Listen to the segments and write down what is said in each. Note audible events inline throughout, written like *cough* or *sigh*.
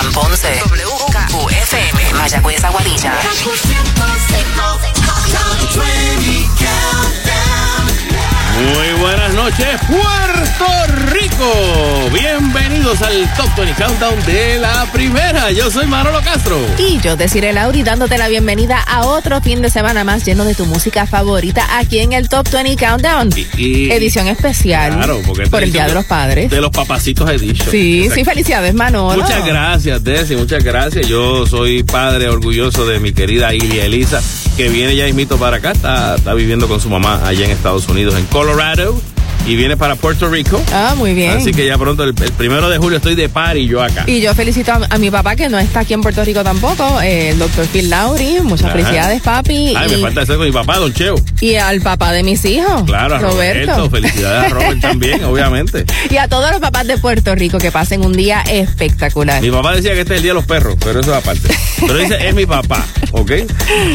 Juan Ponce. WKQFM. Mayagüez Aguadilla. Muy buenas noches, Puerto Rico. Bienvenidos al Top 20 Countdown de la primera. Yo soy Manolo Castro. Y yo, Desiree Lauri, dándote la bienvenida a otro fin de semana más lleno de tu música favorita aquí en el Top 20 Countdown. Y- y- Edición especial Claro, porque por el Día de los Padres. De los papacitos dicho. Sí, sí, felicidades, Manolo. Muchas gracias, Desi, muchas gracias. Yo soy padre orgulloso de mi querida Ilia Elisa, que viene ya mismito para acá, está, está viviendo con su mamá allá en Estados Unidos, en Colorado, y viene para Puerto Rico. Ah, muy bien. Así que ya pronto, el, el primero de julio, estoy de par y yo acá. Y yo felicito a, a mi papá que no está aquí en Puerto Rico tampoco, eh, el doctor Phil Lauri. Muchas Ajá. felicidades, papi. Ay, y, me falta hacer con mi papá, Don Cheo. y al papá de mis hijos, Claro, a Roberto. Roberto. Felicidades a Robert también, *laughs* obviamente. Y a todos los papás de Puerto Rico que pasen un día espectacular. Mi papá decía que este es el día de los perros, pero eso es aparte. Pero dice, es mi papá, ¿ok?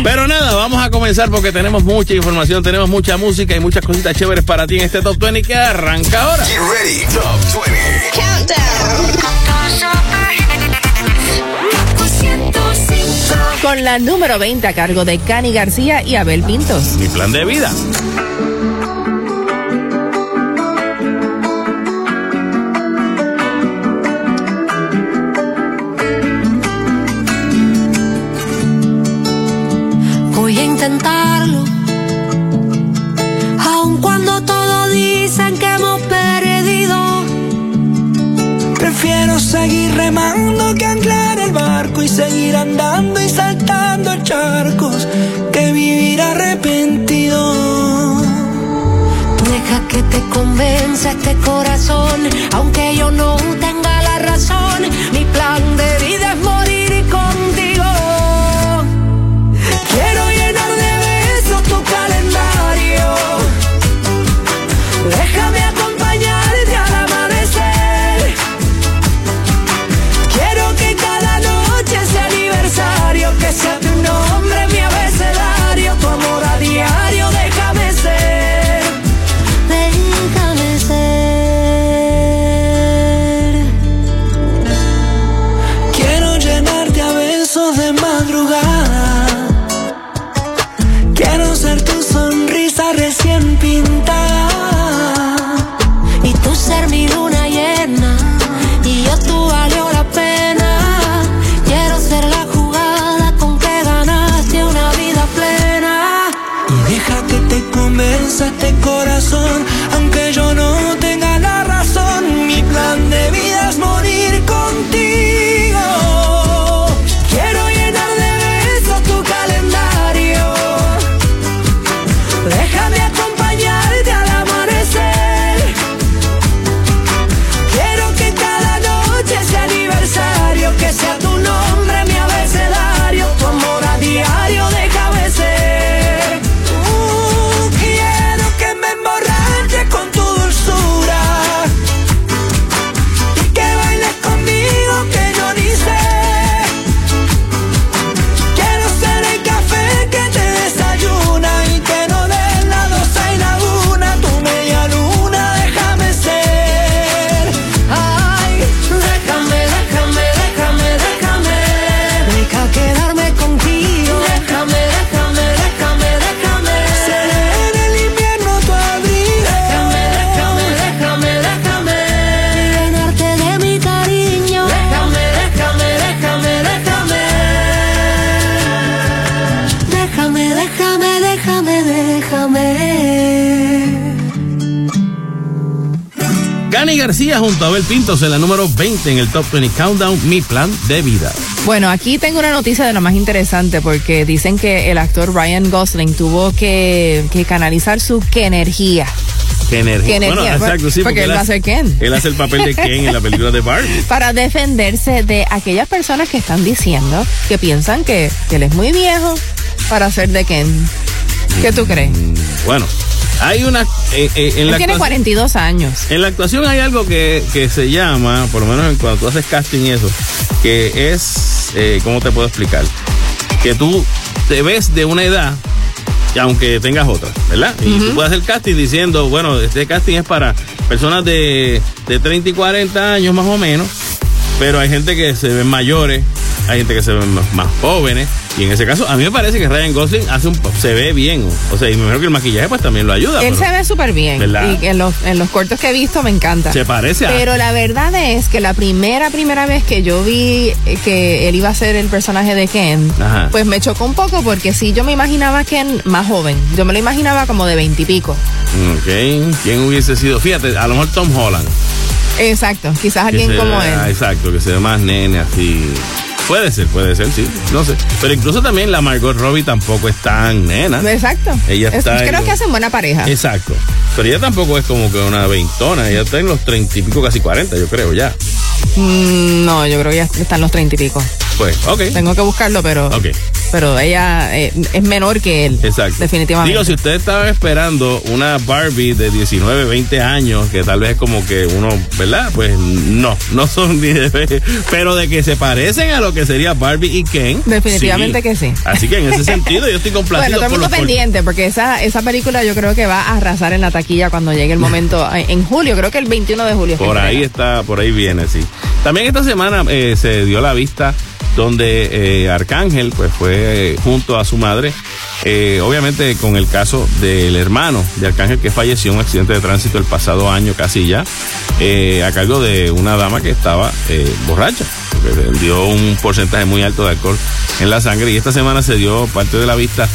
Pero nada, vamos a comenzar porque tenemos mucha información, tenemos mucha música y muchas cositas chéveres para ti en este Top 20 que arranca ahora. Get ready. Top 20. Con la número 20 a cargo de Cani García y Abel Pintos. Mi plan de vida. Voy a intentarlo. Seguir remando que anclar el barco y seguir andando y saltando charcos que vivir arrepentido. Deja que te convenza este corazón. Aunque yo no tenga la razón. Mi plan de Junto a Abel Pintos en la número 20 en el Top 20 Countdown, Mi plan de vida. Bueno, aquí tengo una noticia de lo más interesante porque dicen que el actor Ryan Gosling tuvo que, que canalizar su que energía Qué energía. Qué energía, Bueno, exacto, sí, porque él va a ser Ken. Él hace el papel de *laughs* Ken en la película de Barbie. para defenderse de aquellas personas que están diciendo que piensan que, que él es muy viejo para ser de Ken. ¿Qué tú crees? Bueno, hay una. eh, eh, en, Él la tiene actuación- 42 años. en la actuación hay algo que, que se llama, por lo menos en cuando tú haces casting y eso, que es. Eh, ¿Cómo te puedo explicar? Que tú te ves de una edad. aunque tengas otra, ¿verdad? Y tú puedes hacer casting diciendo, bueno, este casting es para personas de, de 30 y 40 años más o menos, Pero hay gente que se ven mayores, hay gente que se ven más, más jóvenes. Y en ese caso, a mí me parece que Ryan Gosling hace un, se ve bien. O sea, y me imagino que el maquillaje pues también lo ayuda. Él pero se ve súper bien. ¿Verdad? Y en los, en los cortos que he visto me encanta. Se parece a... Pero la verdad es que la primera, primera vez que yo vi eh, que él iba a ser el personaje de Ken, Ajá. pues me chocó un poco porque sí, yo me imaginaba a Ken más joven. Yo me lo imaginaba como de veintipico. Ok, ¿quién hubiese sido? Fíjate, a lo mejor Tom Holland. Exacto, quizás alguien como él. Exacto, que se ve más nene así. Puede ser, puede ser, sí. No sé. Pero incluso también la Margot Robbie tampoco es tan nena. Exacto. Ella Es- está en creo los- que hacen buena pareja. Exacto. Pero ella tampoco es como que una veintona. Ella está en los treinta y pico, casi cuarenta, yo creo, ya. Mm, no, yo creo que ya están los treinta y pico. Pues, ok. Tengo que buscarlo, pero, Ok. Pero ella eh, es menor que él. Exacto. Definitivamente. Digo, si usted estaba esperando una Barbie de 19, 20 años, que tal vez es como que uno, ¿verdad? Pues no, no son ni de Pero de que se parecen a lo que sería Barbie y Ken. Definitivamente que sí. Así que en ese sentido yo estoy *laughs* Bueno, complacido todo el por pendiente, porque esa, esa película yo creo que va a arrasar en la taquilla cuando llegue el momento, *laughs* en julio, creo que el 21 de julio. Por ahí está, por ahí viene, sí. También esta semana eh, se dio la vista donde eh, Arcángel pues fue eh, junto a su madre, eh, obviamente con el caso del hermano de Arcángel que falleció en un accidente de tránsito el pasado año casi ya, a cargo de una dama que estaba borracha, dio un porcentaje muy alto de alcohol en la sangre y esta semana se dio parte de la vista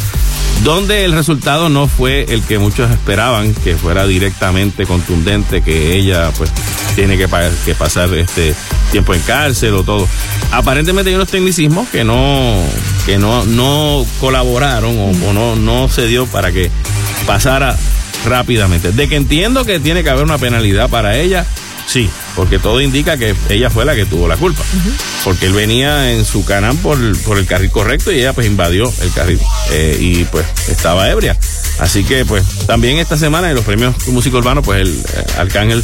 donde el resultado no fue el que muchos esperaban, que fuera directamente contundente, que ella pues tiene que, que pasar este tiempo en cárcel o todo. Aparentemente hay unos tecnicismos que no, que no, no colaboraron o, o no, no se dio para que pasara rápidamente. De que entiendo que tiene que haber una penalidad para ella, sí, porque todo indica que ella fue la que tuvo la culpa. Porque él venía en su canal por, por el carril correcto y ella pues invadió el carril eh, y pues estaba ebria. Así que pues también esta semana en los premios Música Urbano pues el eh, Arcángel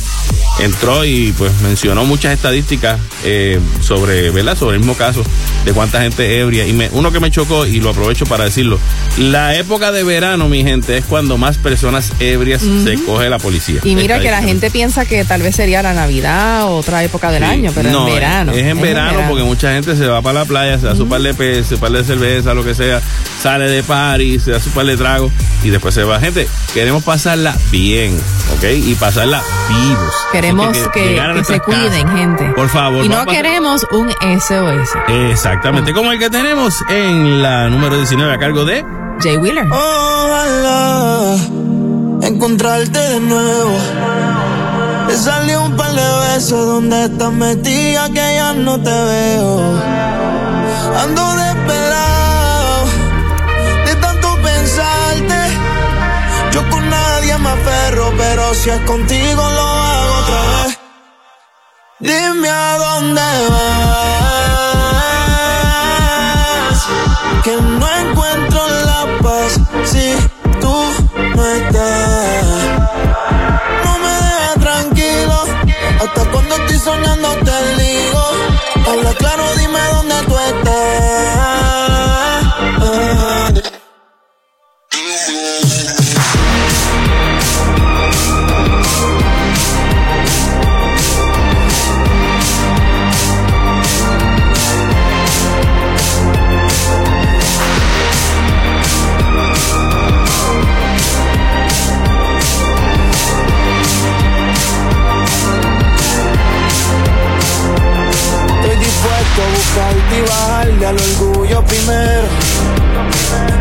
entró y pues mencionó muchas estadísticas eh, sobre, ¿verdad? Sobre el mismo caso de cuánta gente ebria. Y me- uno que me chocó y lo aprovecho para decirlo, la época de verano, mi gente, es cuando más personas ebrias se coge la policía. Y mira que la gente piensa que tal vez sería la Navidad o otra época del Sí. año, pero No, en verano. Es, en verano porque mucha gente se va para la playa, se da su par de peces, su par de cerveza, lo que sea, sale de party, se da su par de trago y después se va. Gente, queremos pasarla bien, ¿ok? Y pasarla vivos. Queremos que, a que se cuiden, casas. gente. Por favor. Y no queremos un SOS. Exactamente, como el que tenemos en la número 19 a cargo de... Jay Wheeler. Ojalá encontrarte de nuevo. Te salió un par de besos donde estás metida que ya no te veo. Ando desesperado pero si es contigo lo hago otra vez. Dime a dónde vas. Que no encuentro la paz si tú no estás. No me dejes tranquilo. Hasta cuando estoy soñando te digo. Habla claro, dime dónde tú estás. Al orgullo primero.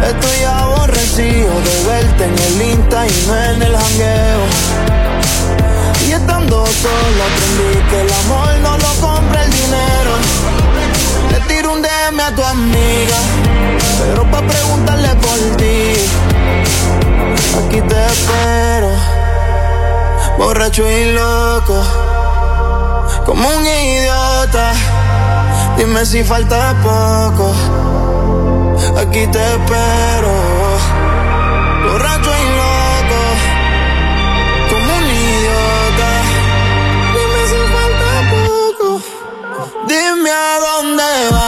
Estoy aborrecido de verte en el Insta y no en el jangueo. Y estando solo aprendí que el amor no lo compra el dinero. Le tiro un DM a tu amiga, pero pa' preguntarle por ti. Aquí te espero, borracho y loco como un idiota. Dime si falta poco. Aquí te espero. Borracho y loco. Como un idiota. Dime si falta poco. Dime a dónde vas.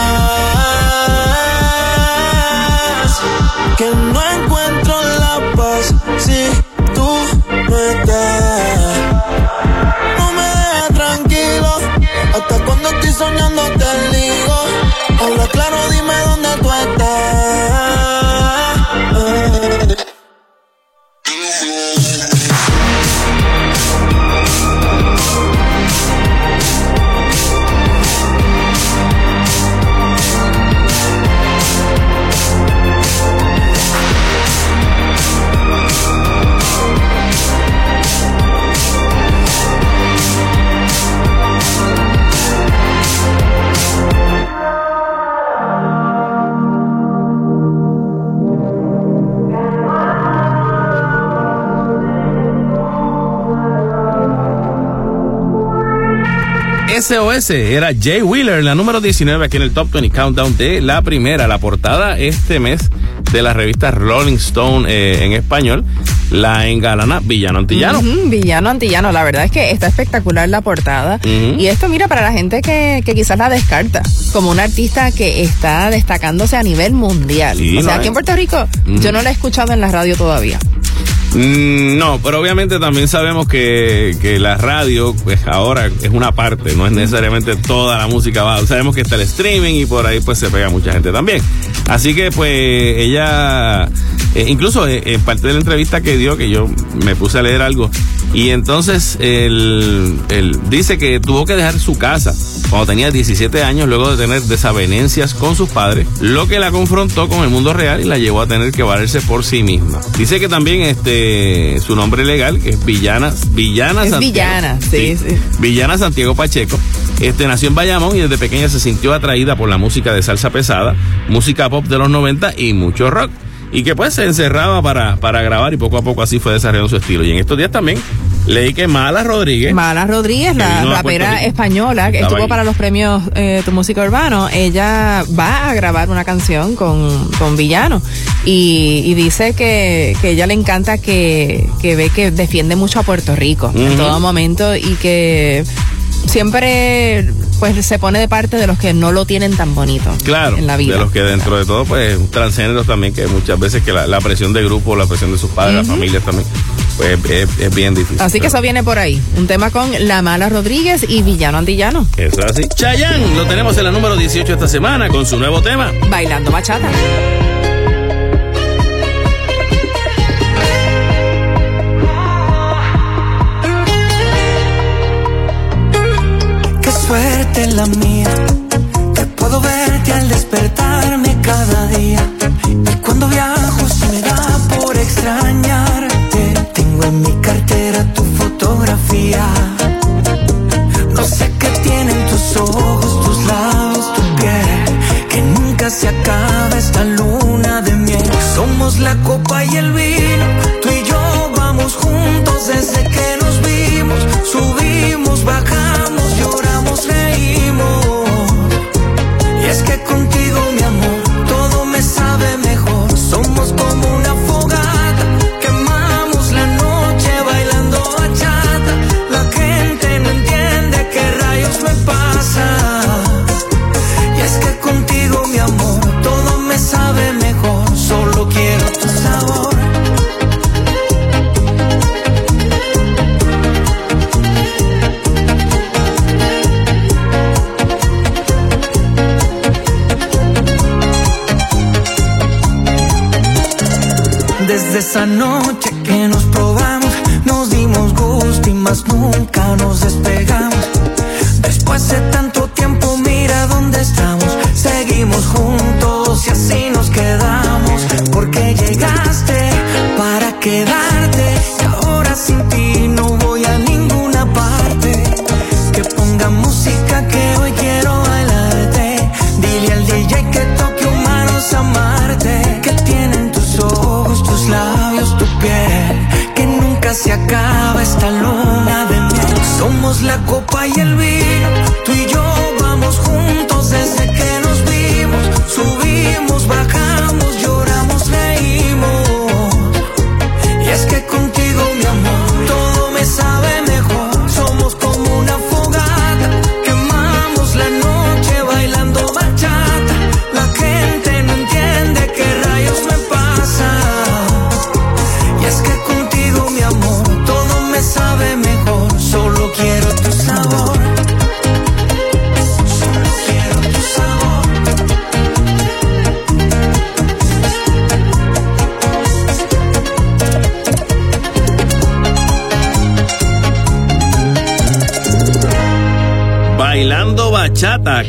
Estás. No me SOS era Jay Wheeler, la número 19 aquí en el Top 20 Countdown de la primera, la portada este mes de la revista Rolling Stone eh, en español, la engalana Villano Antillano. Ujú, villano antillano, la verdad es que está espectacular la portada. Ujú. Y esto, mira, para la gente que, que quizás la descarta, como un artista que está destacándose a nivel mundial. Sí, o sea, no, aquí en Puerto Rico, yo no la he escuchado en la radio todavía. Mm, no, pero obviamente también sabemos que, que la radio, pues ahora es una parte, no es necesariamente toda la música va. Sabemos que está el streaming y por ahí pues se pega mucha gente también. Así que pues ella, eh, incluso eh, en parte de la entrevista que dio, que yo me puse a leer algo, y entonces él, él dice que tuvo que dejar su casa cuando tenía 17 años luego de tener desavenencias con sus padres, lo que la confrontó con el mundo real y la llevó a tener que valerse por sí misma. Dice que también este su nombre legal, que es Villana, Villana Es Santiago. Villana, sí, sí. Villana Santiago Pacheco. Este nació en Bayamón y desde pequeña se sintió atraída por la música de salsa pesada, música pop de los 90 y mucho rock. Y que pues se encerraba para, para grabar y poco a poco así fue desarrollando su estilo. Y en estos días también leí que Mala Rodríguez. Mala Rodríguez, la rapera española, que estuvo ahí. para los premios eh, Tu Música Urbano, ella va a grabar una canción con, con Villano y, y dice que, que ella le encanta que, que ve que defiende mucho a Puerto Rico en todo momento y que siempre pues se pone de parte de los que no lo tienen tan bonito Claro, en la vida. de los que dentro de todo, pues, transgéneros también, que muchas veces que la, la presión de grupo, la presión de sus padres, las familias también, pues es, es bien difícil. Así que eso viene por ahí. Un tema con La Mala Rodríguez y Villano Antillano. Eso es así. Chayanne, lo tenemos en la número 18 esta semana con su nuevo tema. Bailando bachata. Suerte la mía, que puedo verte al despertarme cada día. Y cuando viajo se me da por extrañarte. Tengo en mi cartera tu fotografía. No sé qué tienen tus ojos, tus labios, tu piel. Que nunca se acaba esta luna de miel. Somos la copa y el vino. Tú y yo vamos juntos desde que nos vimos. Subimos, bajamos, lloramos, Esa noche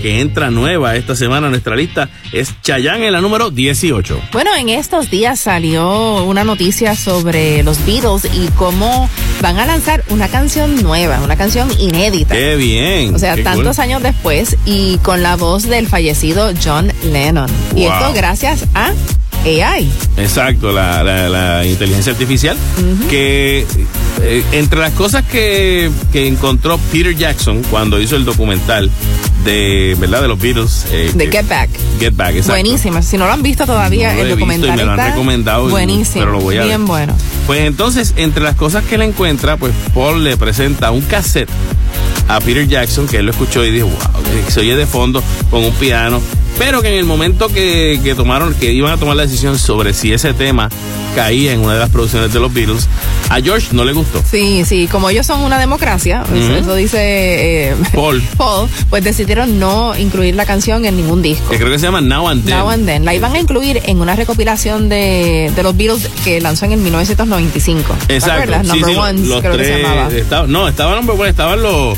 que entra nueva esta semana a nuestra lista es Chayanne en la número 18. Bueno, en estos días salió una noticia sobre los Beatles y cómo van a lanzar una canción nueva, una canción inédita. Qué bien. O sea, tantos cool. años después y con la voz del fallecido John Lennon. Y esto gracias a AI. Exacto, la, la- la inteligencia artificial. Que eh, entre las cosas que, que encontró Peter Jackson cuando hizo el documental de, ¿verdad? De los Beatles. eh, De Get Back. Get Back, exacto. Buenísima. Si no lo han visto todavía, No el documental me lo han recomendado buenísimo. pero lo voy a bien ver. bueno. Pues entonces, entre las cosas que él encuentra, pues Paul le presenta un cassette a Peter Jackson, que él lo escuchó y dijo, wow, que se oye de fondo con un piano. Pero que en el momento que, que tomaron, que iban a tomar la decisión sobre si ese tema caía en una de las producciones de los Beatles, a George no le gustó. Sí, sí, como ellos son una democracia, eso- dice eh, Paul, *laughs* Paul, pues decidieron no incluir la canción en ningún disco. que creo que se llama Now and Then. Now and Then. La iban a incluir en una recopilación de, de los Beatles que lanzó en el 1995. ¿Te Exacto. acuerdas? Sí, Number sí, Ones, los creo que se llamaba. no, estaban number one, estaban los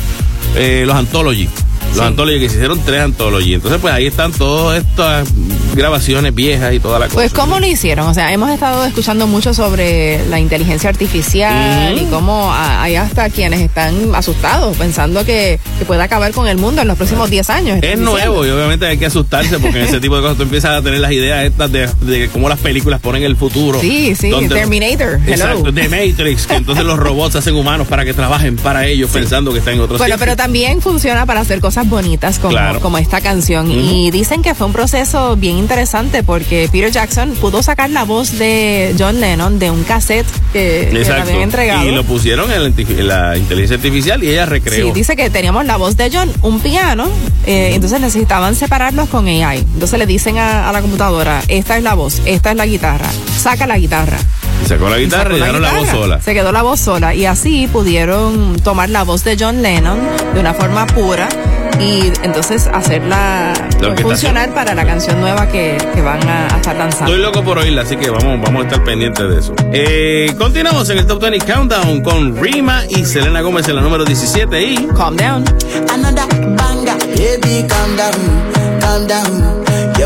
eh, los anthology. Los Sí. que se hicieron tres anthology. Entonces, pues ahí están todas estas grabaciones viejas y toda la cosa. Pues, ¿cómo lo hicieron? O sea, hemos estado escuchando mucho sobre la inteligencia artificial y cómo hay hasta quienes están asustados pensando que, que puede acabar con el mundo en los próximos 10 años. Es nuevo y obviamente hay que asustarse porque en ese *laughs* tipo de cosas tú empiezas a tener las ideas estas de, de cómo las películas ponen el futuro. Sí, sí, Donde- Terminator. Hello. Exacto, de Matrix, que entonces los robots hacen humanos para que trabajen para ellos pensando que están en otro Bueno, pero también funciona para hacer cosas bonitas como, Claro. como esta canción. Y dicen que fue un proceso bien interesante porque Peter Jackson pudo sacar la voz de John Lennon de un cassette que, que le habían entregado. Y lo pusieron en la, inti- en la inteligencia artificial y ella recreó. Sí, dice que teníamos la voz de John, un piano, eh, entonces necesitaban separarlos con AI. Entonces le dicen a, a la computadora, esta es la voz, esta es la guitarra, saca la guitarra. Y sacó la Y guitarra sacó y dejaron la voz sola. Se quedó la voz sola y así pudieron tomar la voz de John Lennon de una forma pura y entonces hacerla pues, funcionar para la canción nueva que, que van a, a estar lanzando. Estoy loco por oírla, así que vamos, vamos a estar pendientes de eso. Eh, continuamos en el Top 20 Countdown con Rima y Selena Gómez en la número 17 y... Calm down. Another banger, baby, calm down, calm down.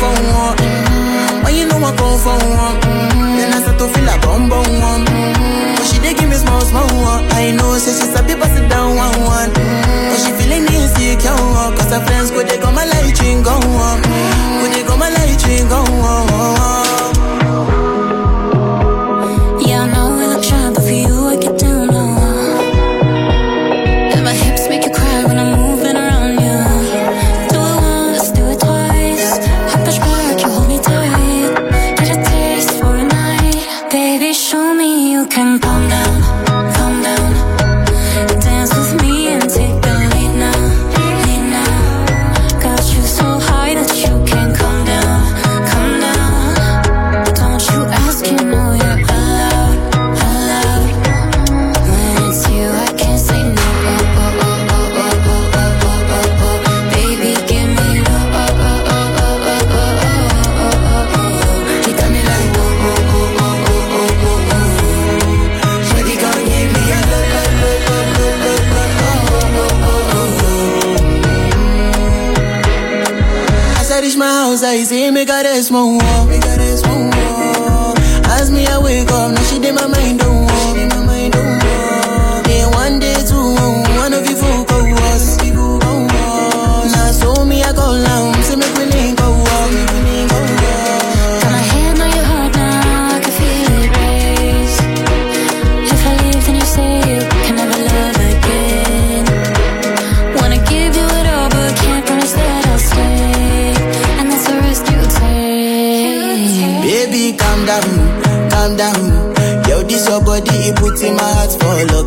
for one? When you know I come for one? Then I start to feel a bum bum one. But she dey give me small small one. I know, say she's a people sit down one one. But she feeling insecure, cause her friends go they go my light ring go on. Go they go my light ring go on. See me cares mo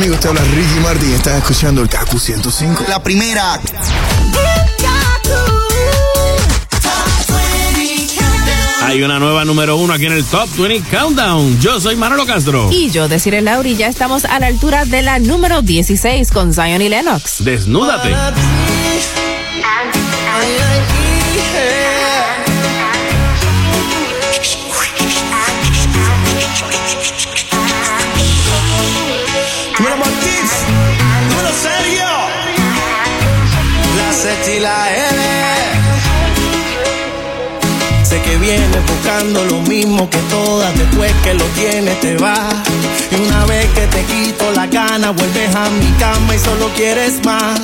amigos, te habla Ricky Martin y estás escuchando el KQ 105. La primera. Hay una nueva número uno aquí en el Top 20 Countdown. Yo soy Manolo Castro. Y yo, Desiree Lauri, ya estamos a la altura de la número 16 con Zion y Lennox. Desnúdate. que todas, después que lo tienes te vas. Y una vez que te quito la gana, vuelves a mi cama y solo quieres más.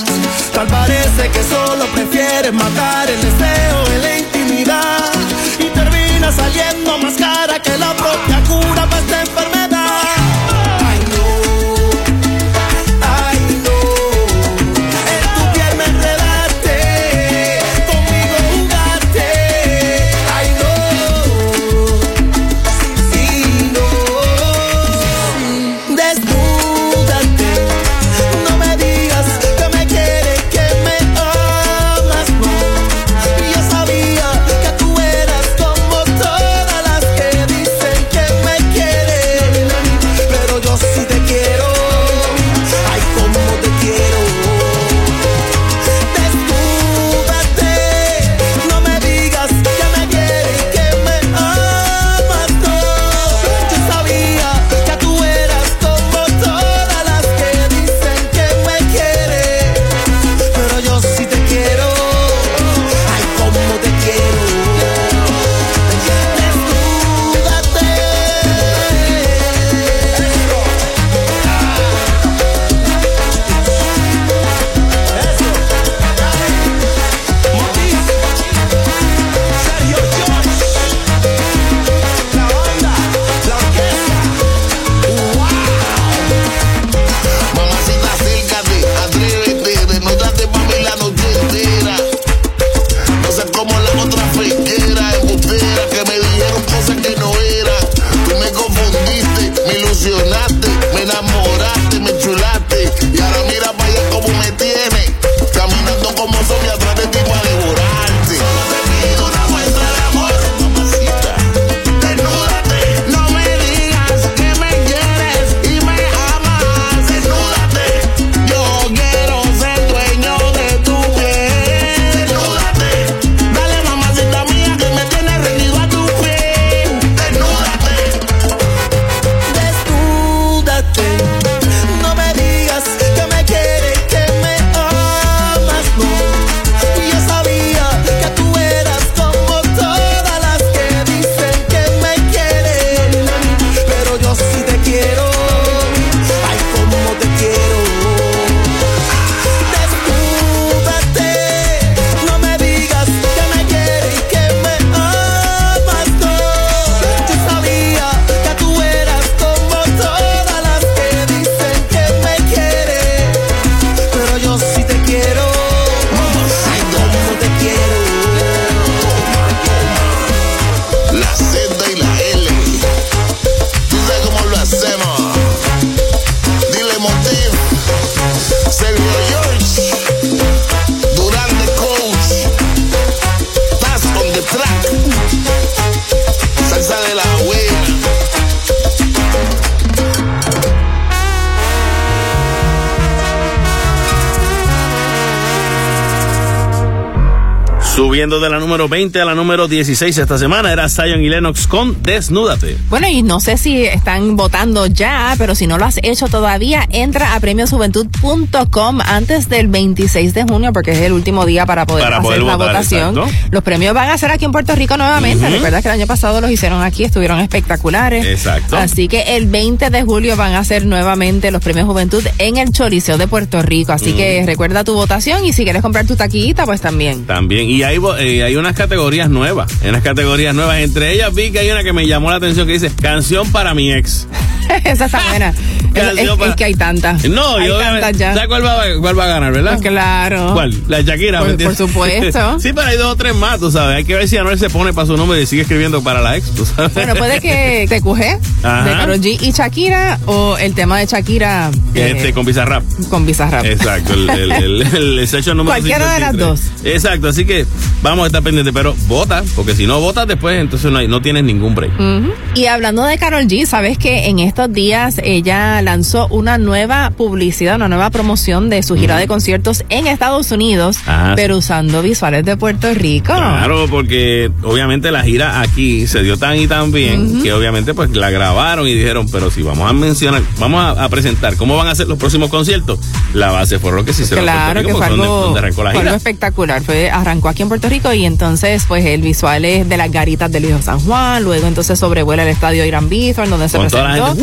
Tal parece que solo prefieres matar el deseo en la intimidad. Y termina saliendo más cara que la propia cura para este 20 a la número 16 esta semana era Zion y Lennox con Desnúdate. Bueno, y no sé si están votando ya, pero si no lo has hecho todavía, entra a premiosjuventud.com antes del 26 de junio, porque es el último día para poder Para hacer poder la votar, votación. exacto. Los premios van a ser aquí en Puerto Rico nuevamente. Ujú. Recuerda que el año pasado los hicieron aquí, estuvieron espectaculares. Exacto. Así que el 20 de julio van a ser nuevamente los premios Juventud en el Choliseo de Puerto Rico. Así que recuerda tu votación y si quieres comprar tu taquillita, pues también. También, y hay, eh, hay unas categorías nuevas, hay unas categorías nuevas. Entre ellas vi que hay una que me llamó la atención que dice Canción para mi ex. *laughs* Esa está buena. *laughs* Es, Canción es- para- es que hay tantas. No, hay yo tantas ya. ¿Sabes cuál va, cuál va a ganar, verdad? Pues claro. ¿Cuál? La Shakira, Por- por supuesto. *laughs* sí, pero hay dos o tres más, tú sabes. Hay que ver si Anuel se pone para su nombre y sigue escribiendo para la ex, tú sabes. Bueno, puede que *laughs* te cuje de Karol G y Shakira o el tema de Shakira eh, Este, con Bizarrap. con Bizarrap. Exacto, el, el, el, *laughs* el- session número Cualquiera de las 53. Exacto, así que vamos a estar pendientes, pero vota, porque si no votas después, entonces no, hay- no tienes ningún break. Y hablando de Carol G, sabes que en estos días ella lanzó una nueva publicidad, una nueva promoción de su gira de conciertos en Estados Unidos, Ah, pero usando visuales de Puerto Rico. Claro, porque obviamente la gira aquí se dio tan y tan bien que obviamente pues la grabaron y dijeron, pero si vamos a mencionar, vamos a, a presentar cómo van a ser los próximos conciertos, la base fue lo que sí se Claro que fue algo, donde, arrancó la fue algo espectacular. Fue, arrancó aquí en Puerto Rico y entonces pues el visual es de las garitas del Hijo San Juan, luego entonces sobrevuela el estadio Irán Bithorn donde se Con presentó.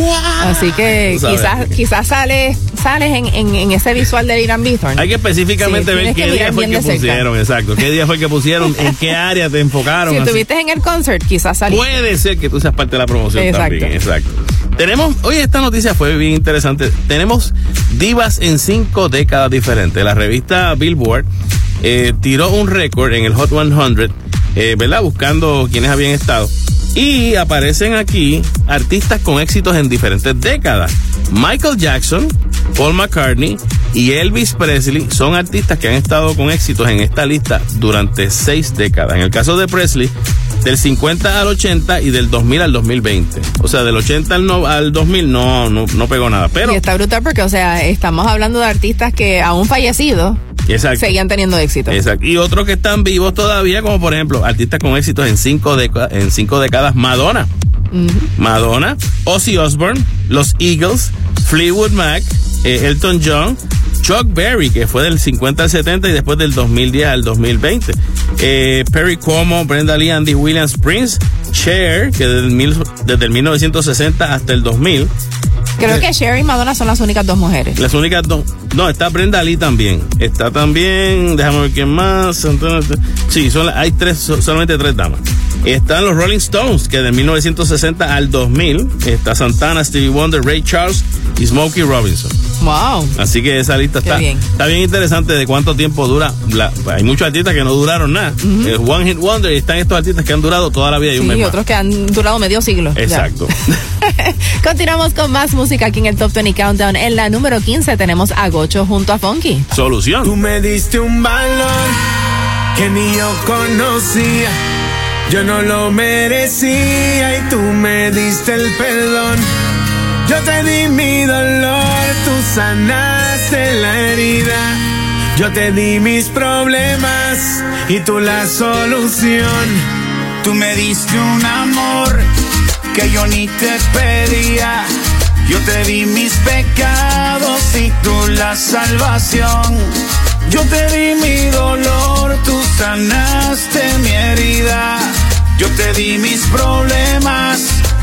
Así que. Quizás quizás sales sales en, en, en ese visual del Irán Bithorn. Hay que específicamente Sí, ver qué día fue que cerca. pusieron, exacto, qué día fue que pusieron, en qué área te enfocaron. Si estuviste en el concert, quizás saliste. Puede ser que tú seas parte de la promoción Exacto. también, exacto. Tenemos, oye, esta noticia fue bien interesante. Tenemos divas en cinco décadas diferentes. La revista Billboard eh, tiró un récord en el Hot 100, eh, ¿verdad? Buscando quienes habían estado. Y aparecen aquí artistas con éxitos en diferentes décadas. Michael Jackson, Paul McCartney y Elvis Presley son artistas que han estado con éxitos en esta lista durante seis décadas. En el caso de Presley, del 50 al 80 y del 2000 al 2020. O sea, del 80 al, no- al 2000 no, no, no pegó nada. Pero, y está brutal porque, o sea, estamos hablando de artistas que aún fallecidos exacto. seguían teniendo éxito. Exacto. Y otros que están vivos todavía, como por ejemplo, artistas con éxitos en cinco, déca- en cinco décadas, Madonna. Madonna, Ozzy Osbourne, los Eagles, Fleetwood Mac, eh, Elton John, Chuck Berry, que fue del 50 al 70 y después del 2010 al 2020. Eh, Perry Como, Brenda Lee, Andy Williams, Prince, Cher, que desde el, mil- desde el 1960 hasta el 2000. Creo que Sherry y Madonna son las únicas dos mujeres. Las únicas dos. No, está Brenda Lee también. Está también, déjame ver quién más. Sí, son, hay tres, so- solamente tres damas. Están los Rolling Stones, que de 1960 al 2000 está Santana, Stevie Wonder, Ray Charles y Smokey Robinson. Wow. Así que esa lista Qué está bien. está bien interesante de cuánto tiempo dura. la- hay muchos artistas que no duraron nada. Eh, One Hit Wonder y están estos artistas que han durado toda la vida y un mes más. otros que han durado medio siglo. Exacto. *laughs* Continuamos con más música aquí en el Top 20 Countdown. En la número 15 tenemos a Gocho junto a Funky. Solución. Tú me diste un valor que ni yo conocía. Yo no lo merecía y tú me diste el perdón. Yo te di mi dolor, tú sanaste la herida. Yo te di mis problemas y tú la solución. Tú me diste un amor que yo ni te pedía. Yo te di mis pecados y tú la salvación. Yo te di mi dolor, tú sanaste mi herida. Yo te di mis problemas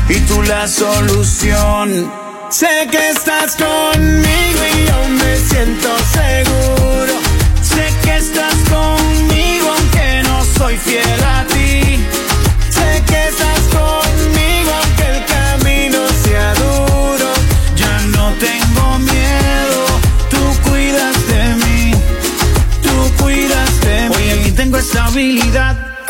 y tú la solución. Sé que estás conmigo y yo me siento seguro. Sé que estás conmigo aunque no soy fiel a ti.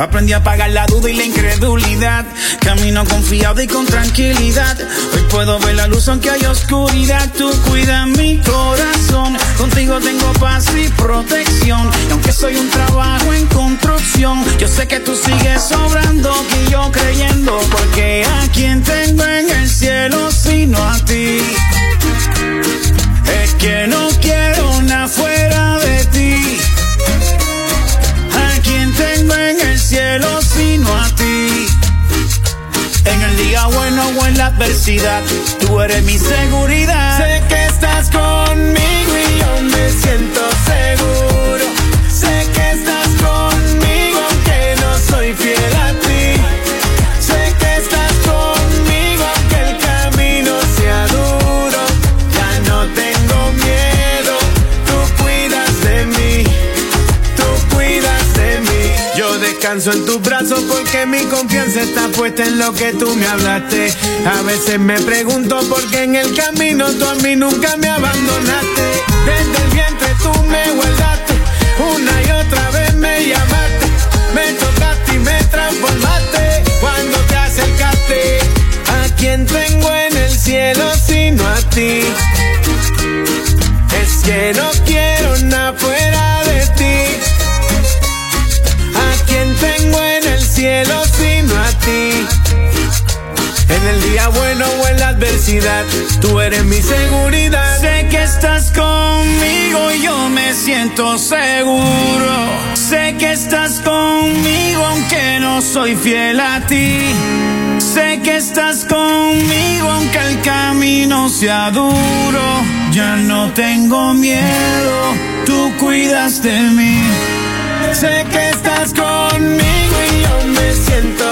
Aprendí a pagar la duda y la incredulidad. Camino confiado y con tranquilidad. Hoy puedo ver la luz aunque hay oscuridad. Tú cuidas mi corazón. Contigo tengo paz y protección. Y aunque soy un trabajo en construcción, yo sé que tú sigues sobrando que yo creyendo. Porque a quien tengo en el cielo sino a ti. Es que no quiero una fuera sea bueno o en la adversidad, tú eres mi seguridad. Sé que estás conmigo. Descanso en tus brazos porque mi confianza está puesta en lo que tú me hablaste. A veces me pregunto por qué en el camino tú a mí nunca me abandonaste. Desde el vientre tú me guardaste. Una y otra vez me llamaste. Me tocaste y me transformaste. Cuando te acercaste, ¿a quién tengo en el cielo sino a ti? Es que no quiero el día bueno o en la adversidad, tú eres mi seguridad. Sé que estás conmigo y yo me siento seguro. Sé que estás conmigo aunque no soy fiel a ti. Sé que estás conmigo aunque el camino sea duro. Ya no tengo miedo, tú cuidas de mí. Sé que estás conmigo y yo me siento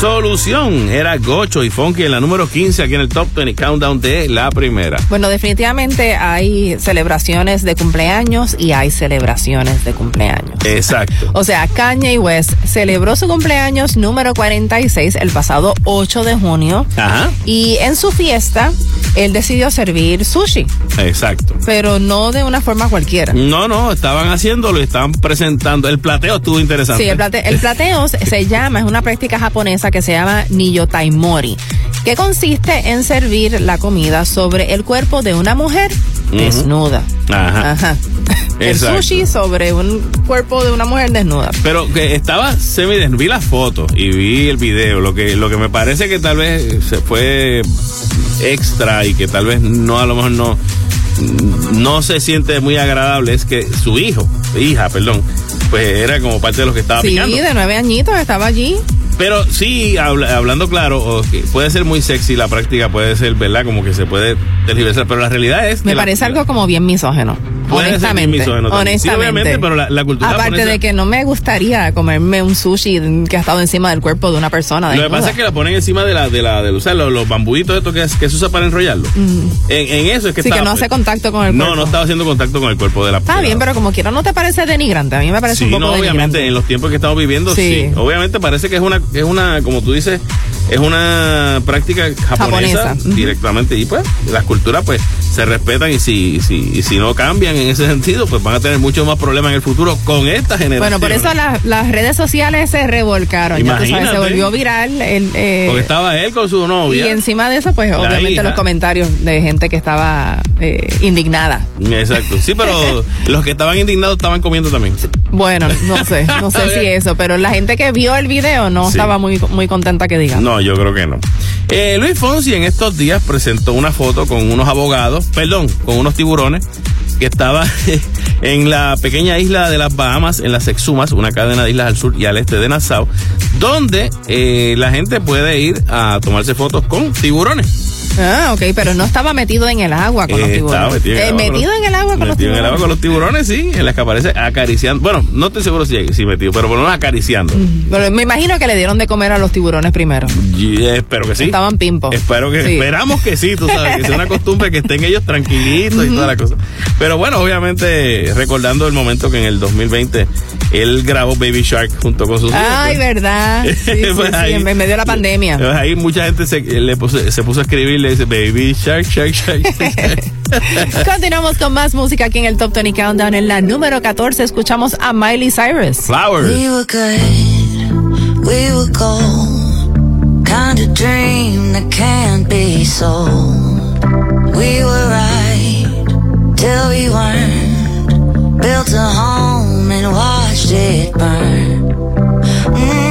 Solución era Gocho y Funky en la número 15 aquí en el Top 20 Countdown de la primera. Bueno, definitivamente hay celebraciones de cumpleaños y hay celebraciones de cumpleaños. Exacto. O sea, Kanye West celebró su cumpleaños número 46 el pasado 8 de junio Ajá. y en su fiesta él decidió servir sushi, Exacto. pero no de una forma cualquiera. No, no, estaban haciéndolo y estaban presentando. El plateo estuvo interesante. Sí, el, plate- el plateo se- se llama, es una práctica japonesa que se llama Niyotaimori, que consiste en servir la comida sobre el cuerpo de una mujer desnuda. Ajá. Ajá. El sushi sobre un cuerpo de una mujer desnuda. Pero que estaba semi vi las fotos y vi el video. Lo que, lo que me parece que tal vez se fue extra y que tal vez no, a lo mejor no, no se siente muy agradable es que su hijo, hija, perdón, pues era como parte de los que estaba Sí, picando. de nueve añitos estaba allí. Pero sí, habla- hablando claro, o que puede ser muy sexy la práctica, puede ser, ¿verdad? Como que se puede tergiversar, pero la realidad es que Me la- parece algo como bien misógeno. Puede ser honestamente. Sí, honestamente. obviamente, pero la- la cultura Aparte japonesa- de que no me gustaría comerme un sushi que ha estado encima del cuerpo de una persona. Lo que pasa es que la ponen encima de la, de la, de usar los, los bambuitos estos que, que se usa para enrollarlo. En, en eso es que Sí, que estaba, no hace pues. contacto con el No, cuerpo. no estaba haciendo contacto con el cuerpo de la Está de la- bien, pero como quiera, ¿no te parece denigrante? A mí me parece Sí, un poco no, obviamente, denigrante. en los tiempos que estamos viviendo, sí. Sí. Obviamente parece que es una, es una, como tú dices, es una práctica japonesa, directamente. Y pues, las culturas pues se respetan y si, si, y si no cambian en ese sentido, pues van a tener muchos más problemas en el futuro con esta generación. Bueno, por eso la- las redes sociales se revolcaron. Ya tú sabes, se volvió viral. el, eh, Porque estaba él con su y novia. encima de eso, pues La obviamente hija. los comentarios de gente que estaba eh, indignada. Exacto. Sí, pero *laughs* los que estaban indignados estaban comiendo también. Bueno, *laughs* no sé, no sé si eso, pero la gente que vio el video no Sí. estaba muy, muy contenta que diga. No, yo creo que no. Eh, Luis Fonsi en estos días presentó una foto con unos abogados, perdón, con unos tiburones, que estaba *laughs* en la pequeña isla de las Bahamas, en las Exumas, una cadena de islas al sur y al este de Nassau, donde eh, la gente puede ir a tomarse fotos con tiburones. Ah, ok, pero no estaba metido en el agua con los Eh, tiburones. estaba metido en el Eh, agua con metido los- en el agua con los metido en el tiburones. agua con los tiburones, sí, en las que aparece acariciando. Bueno, no estoy seguro si, si metido, pero por lo menos acariciando. Pero me imagino que le dieron de comer a los tiburones primero. Espero que sí. Estaban pimpos. Espero que, Sí. esperamos que sí, tú sabes, que sea una costumbre que estén ellos tranquilitos y toda la cosa. Pero bueno, obviamente, recordando el momento que en el 2020 él grabó Baby Shark junto con sus Ay, hijos. verdad. *laughs* Sí, sí, Pues sí, ahí- en medio de la pandemia. Pues ahí mucha gente se, le puso, se puso a escribir y le dice Baby Shark, Shark, Shark. Shark. *laughs* Continuamos con más música aquí en el Top 20 Countdown. En la número 14 escuchamos a Miley Cyrus. Flowers. We were good, we were gold. Kind of dream that can't be sold. We were right till we weren't. Built a home and watched it burn. Mm,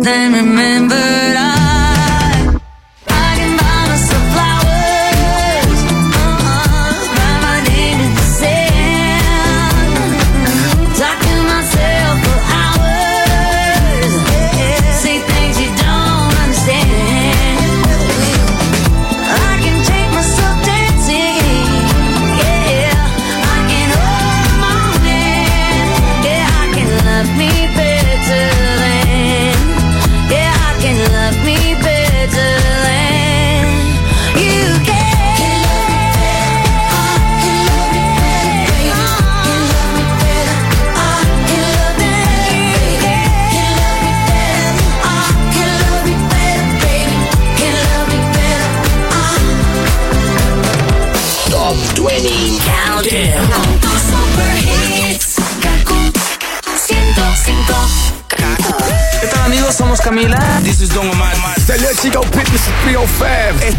Dame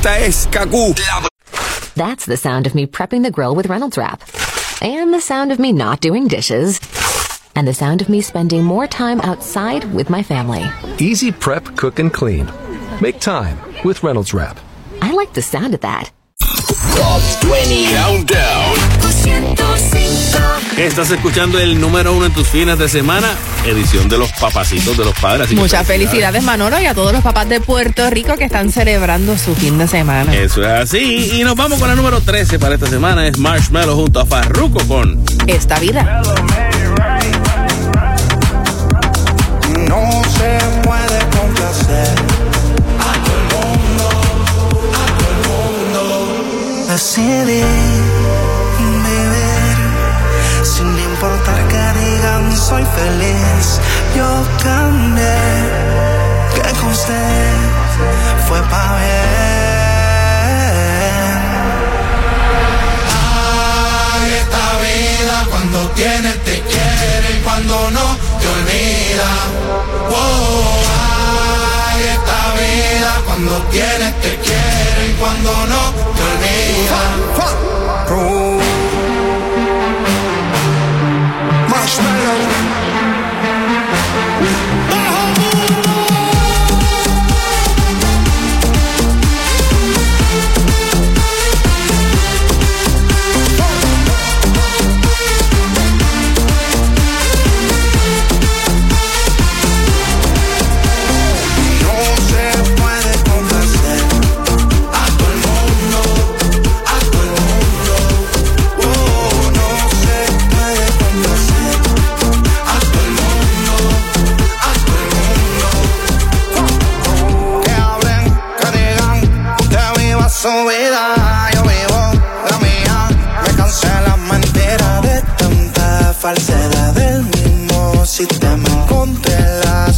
Esta es Kaku. That's the sound of me prepping the grill with Reynolds Wrap. And the sound of me not doing dishes. And the sound of me spending more time outside with my family. Easy prep, cook, and clean. Make time with Reynolds Wrap. I like the sound of that. Top 20 Countdown. 105. Estás escuchando el número uno en tus fines de semana, edición de los papacitos de los padres. así Muchas felicidades, Manolo, y a todos los papás de Puerto Rico que están celebrando su fin de semana. Eso es así. Y nos vamos con la número 13 para esta semana. Es Marshmallow junto a Farruko con Esta vida. No se puede complacer a todo el mundo, a todo el mundo. Decidí soy feliz. Yo cambié, que con usted fue pa' bien. Ay, esta vida cuando tienes te quiere y cuando no te olvida. Oh, ay, esta vida cuando tienes te quiere y cuando no te olvida.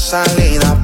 salida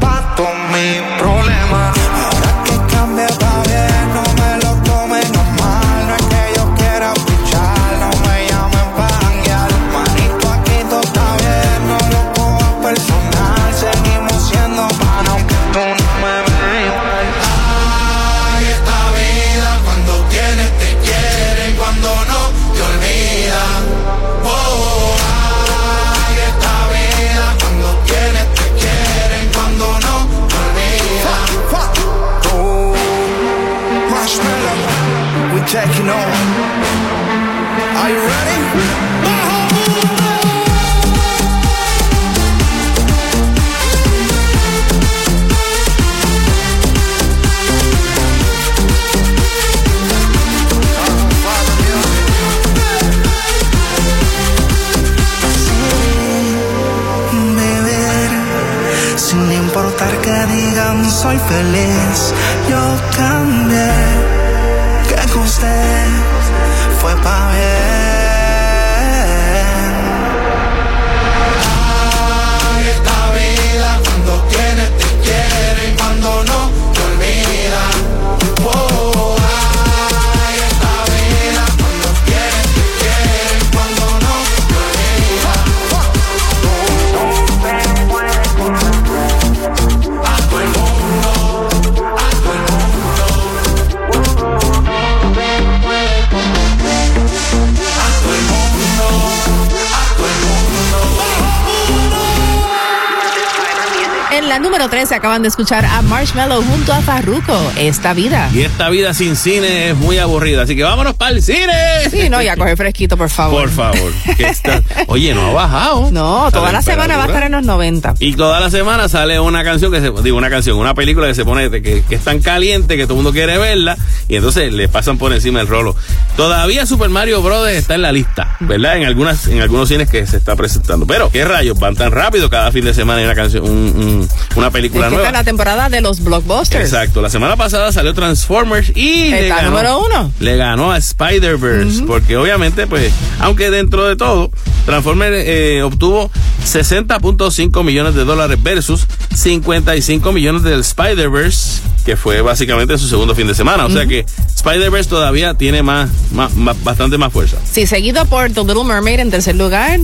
escuchar a Marshmallow junto a Farruko, Esta Vida. Y esta vida sin cine es muy aburrida, así que vámonos para el cine. Sí, no, ya coge fresquito, por favor. Por favor. que está- Oye, no ha bajado. No, toda la semana va a estar en los 90. Y toda la semana sale una canción que se, digo, una canción, una película que se pone, que, que es tan caliente que todo el mundo quiere verla y entonces le pasan por encima el rolo. Todavía Super Mario Bros. está en la lista, ¿verdad? En algunas, en algunos cines que se está presentando. Pero, ¿qué rayos? Van tan rápido cada fin de semana hay una canción, un- un- una película Es que nueva. esta es la temporada de los blockbusters. Exacto, la semana pasada salió Transformers y le Está ganó, número uno. le ganó a Spider-Verse, porque obviamente, pues, aunque dentro de todo, Transformers eh, obtuvo 60.5 millones de dólares versus 55 millones del Spider-Verse, que fue básicamente su segundo fin de semana. O sea que Spider-Verse todavía tiene más, más- más- bastante más fuerza. Sí, seguido por The Little Mermaid en tercer lugar.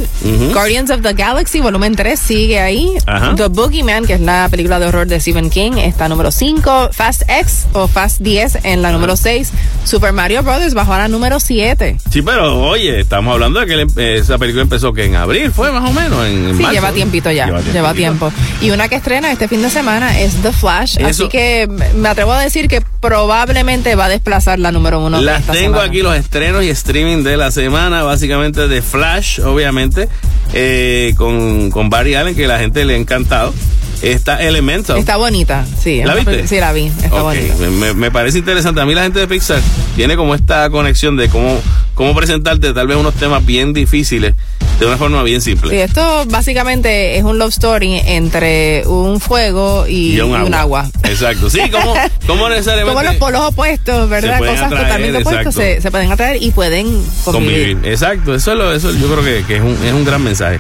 Guardians of the Galaxy, volumen 3, sigue ahí. Ajá. The Boogeyman, que es la película de horror de Stephen King, está número 5. Fast X o Fast 10 en la número 6. Super Mario Brothers bajó a la número 7. Sí, pero oye, estamos hablando de que el- eh, esa película empezó que en abril fue más o menos. En, en Sí, marzo, lleva tiempito ya. Lleva tiempo. Y una que estrena este fin de semana es The Flash. Eso- Así que me atrevo a decir que probablemente va a desplazar la número uno. Las tengo semana. aquí los estrenos y streaming de la semana, básicamente de Flash, obviamente, eh, con, con Barry Allen, que la gente le ha encantado. Está Elemental. Está bonita, sí. ¿La viste? Sí, la vi. Está bonita. me- Me, me parece interesante. A mí la gente de Pixar tiene como esta conexión de cómo, cómo presentarte tal vez unos temas bien difíciles de una forma bien simple. Sí, esto básicamente es un love story entre un fuego y, Y un agua. Exacto. Sí, como, como *laughs* necesariamente. Como los polos opuestos, ¿verdad? Cosas atraer, totalmente opuestas se, se pueden atraer y pueden convivir. convivir. Exacto, eso, es lo- eso yo creo que, que es, un, es un gran mensaje.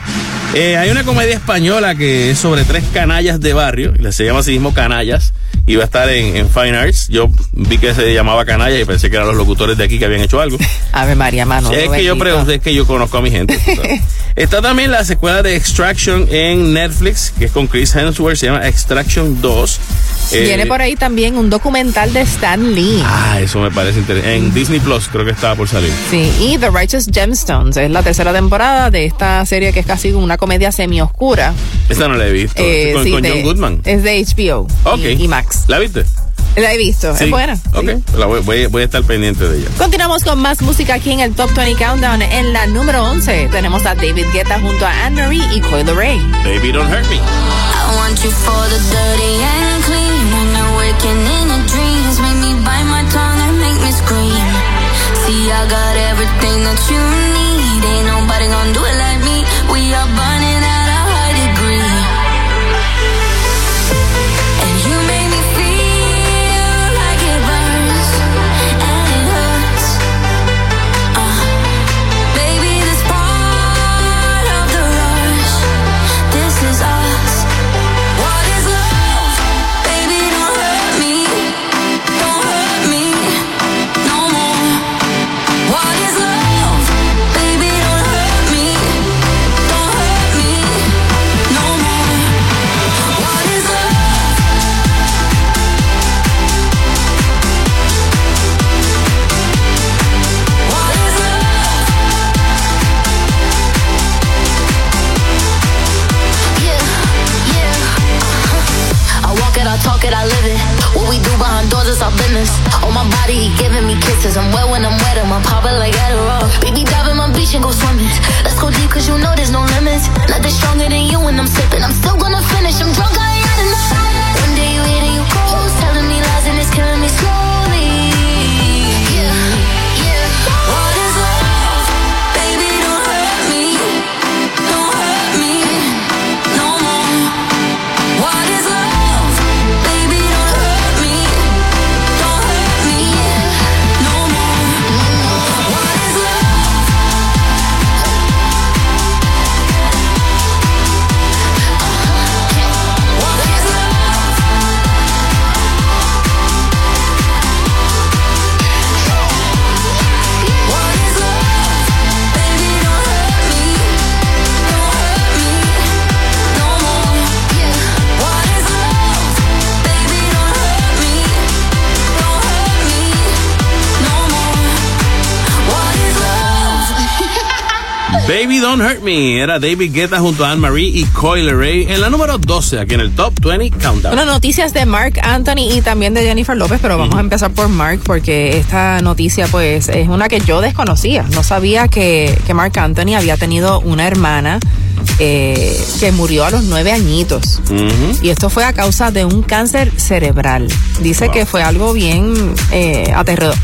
Eh, hay una comedia española que es sobre tres canallas de barrio, se llama así mismo Canallas, va a estar en, en Fine Arts. Yo vi que se llamaba Canalla y pensé que eran los locutores de aquí que habían hecho algo. *laughs* Ave María, mano. es que yo pregunté, es que yo conozco a mi gente. *laughs* Está también la secuela de Extraction en Netflix, que es con Chris Hemsworth, se llama Extraction 2. Eh, Viene por ahí también un documental de Stan Lee. Ah, eso me parece interesante. En Disney Plus creo que estaba por salir. Sí, y The Righteous Gemstones es la tercera temporada de esta serie que es casi una comedia semi-oscura. Esta no la he visto. Eh, con sí, con de- John Goodman. Es de HBO Ok. y, y Max. ¿La viste? La he visto, Sí. es buena. Ok, la voy, voy- voy a estar pendiente de ella. Continuamos con más música aquí en el Top 20 Countdown. En la número 11 tenemos a David Guetta junto a Anne-Marie y Coil Ray. Baby, don't hurt me. I want you for the dirty and clean. When you're waking in your dreams, make me bite my tongue and make me scream. See, I got everything that you need. Ain't nobody gonna do it like me. We are business. On my body, he giving me kisses. I'm wet when I'm wet, I'm pop it like Adderall. Baby, dive in my beach and go swimming. Let's go deep, cause you know there's no limits. Nothing stronger than you when I'm sipping. I'm still gonna finish, I'm drunk, I ain't had enough. One day you hit and you close, telling me lies and it's killing me slowly. Baby Don't Hurt Me era David Guetta junto a Anne-Marie y Coyle Ray en la número 12 aquí en el Top 20 Countdown. Bueno, noticias de Mark Anthony y también de Jennifer López, pero vamos a empezar por Mark porque esta noticia pues es una que yo desconocía. No sabía que, que Mark Anthony había tenido una hermana eh, que murió a los nueve añitos. Y esto fue a causa de un cáncer cerebral. Dice que fue algo bien eh, aterrador.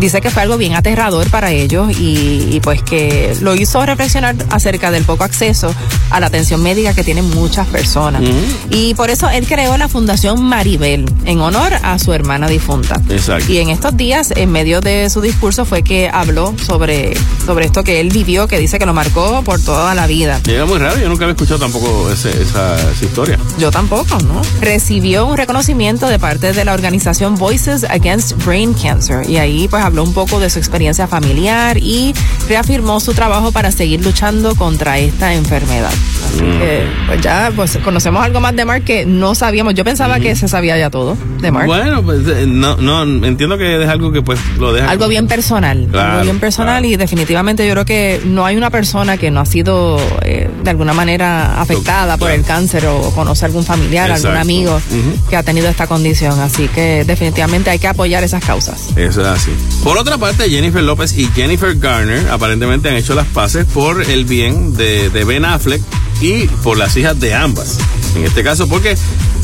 Dice que fue algo bien aterrador para ellos y, y, pues que lo hizo reflexionar acerca del poco acceso a la atención médica que tienen muchas personas. Y por eso él creó la Fundación Maribel en honor a su hermana difunta. Exacto. Y en estos días, en medio de su discurso, fue que habló sobre, sobre esto que él vivió, que dice que lo marcó por toda la vida. Y era muy raro, yo nunca había escuchado tampoco ese- esa, esa historia. Yo tampoco, ¿no? Recibió un reconocimiento de parte de la organización Voices Against Brain Cancer y ahí pues habló un poco de su experiencia familiar y reafirmó su trabajo para seguir luchando contra esta enfermedad. Así que pues ya pues conocemos algo más de Mark que no sabíamos. Yo pensaba que se sabía ya todo de Mark. Bueno, pues eh, no, no, entiendo que es algo que pues lo deja. Algo bien personal, Claro, algo bien personal y definitivamente yo creo que no hay una persona que no ha sido eh, de alguna manera afectada por el cáncer o conoce algún familiar, algún amigo que ha tenido esta condición, así que definitivamente hay que apoyar esas causas. Eso es así. Por otra parte, Jennifer López y Jennifer Garner aparentemente han hecho las paces por el bien de, de Ben Affleck y por las hijas de ambas. En este caso, porque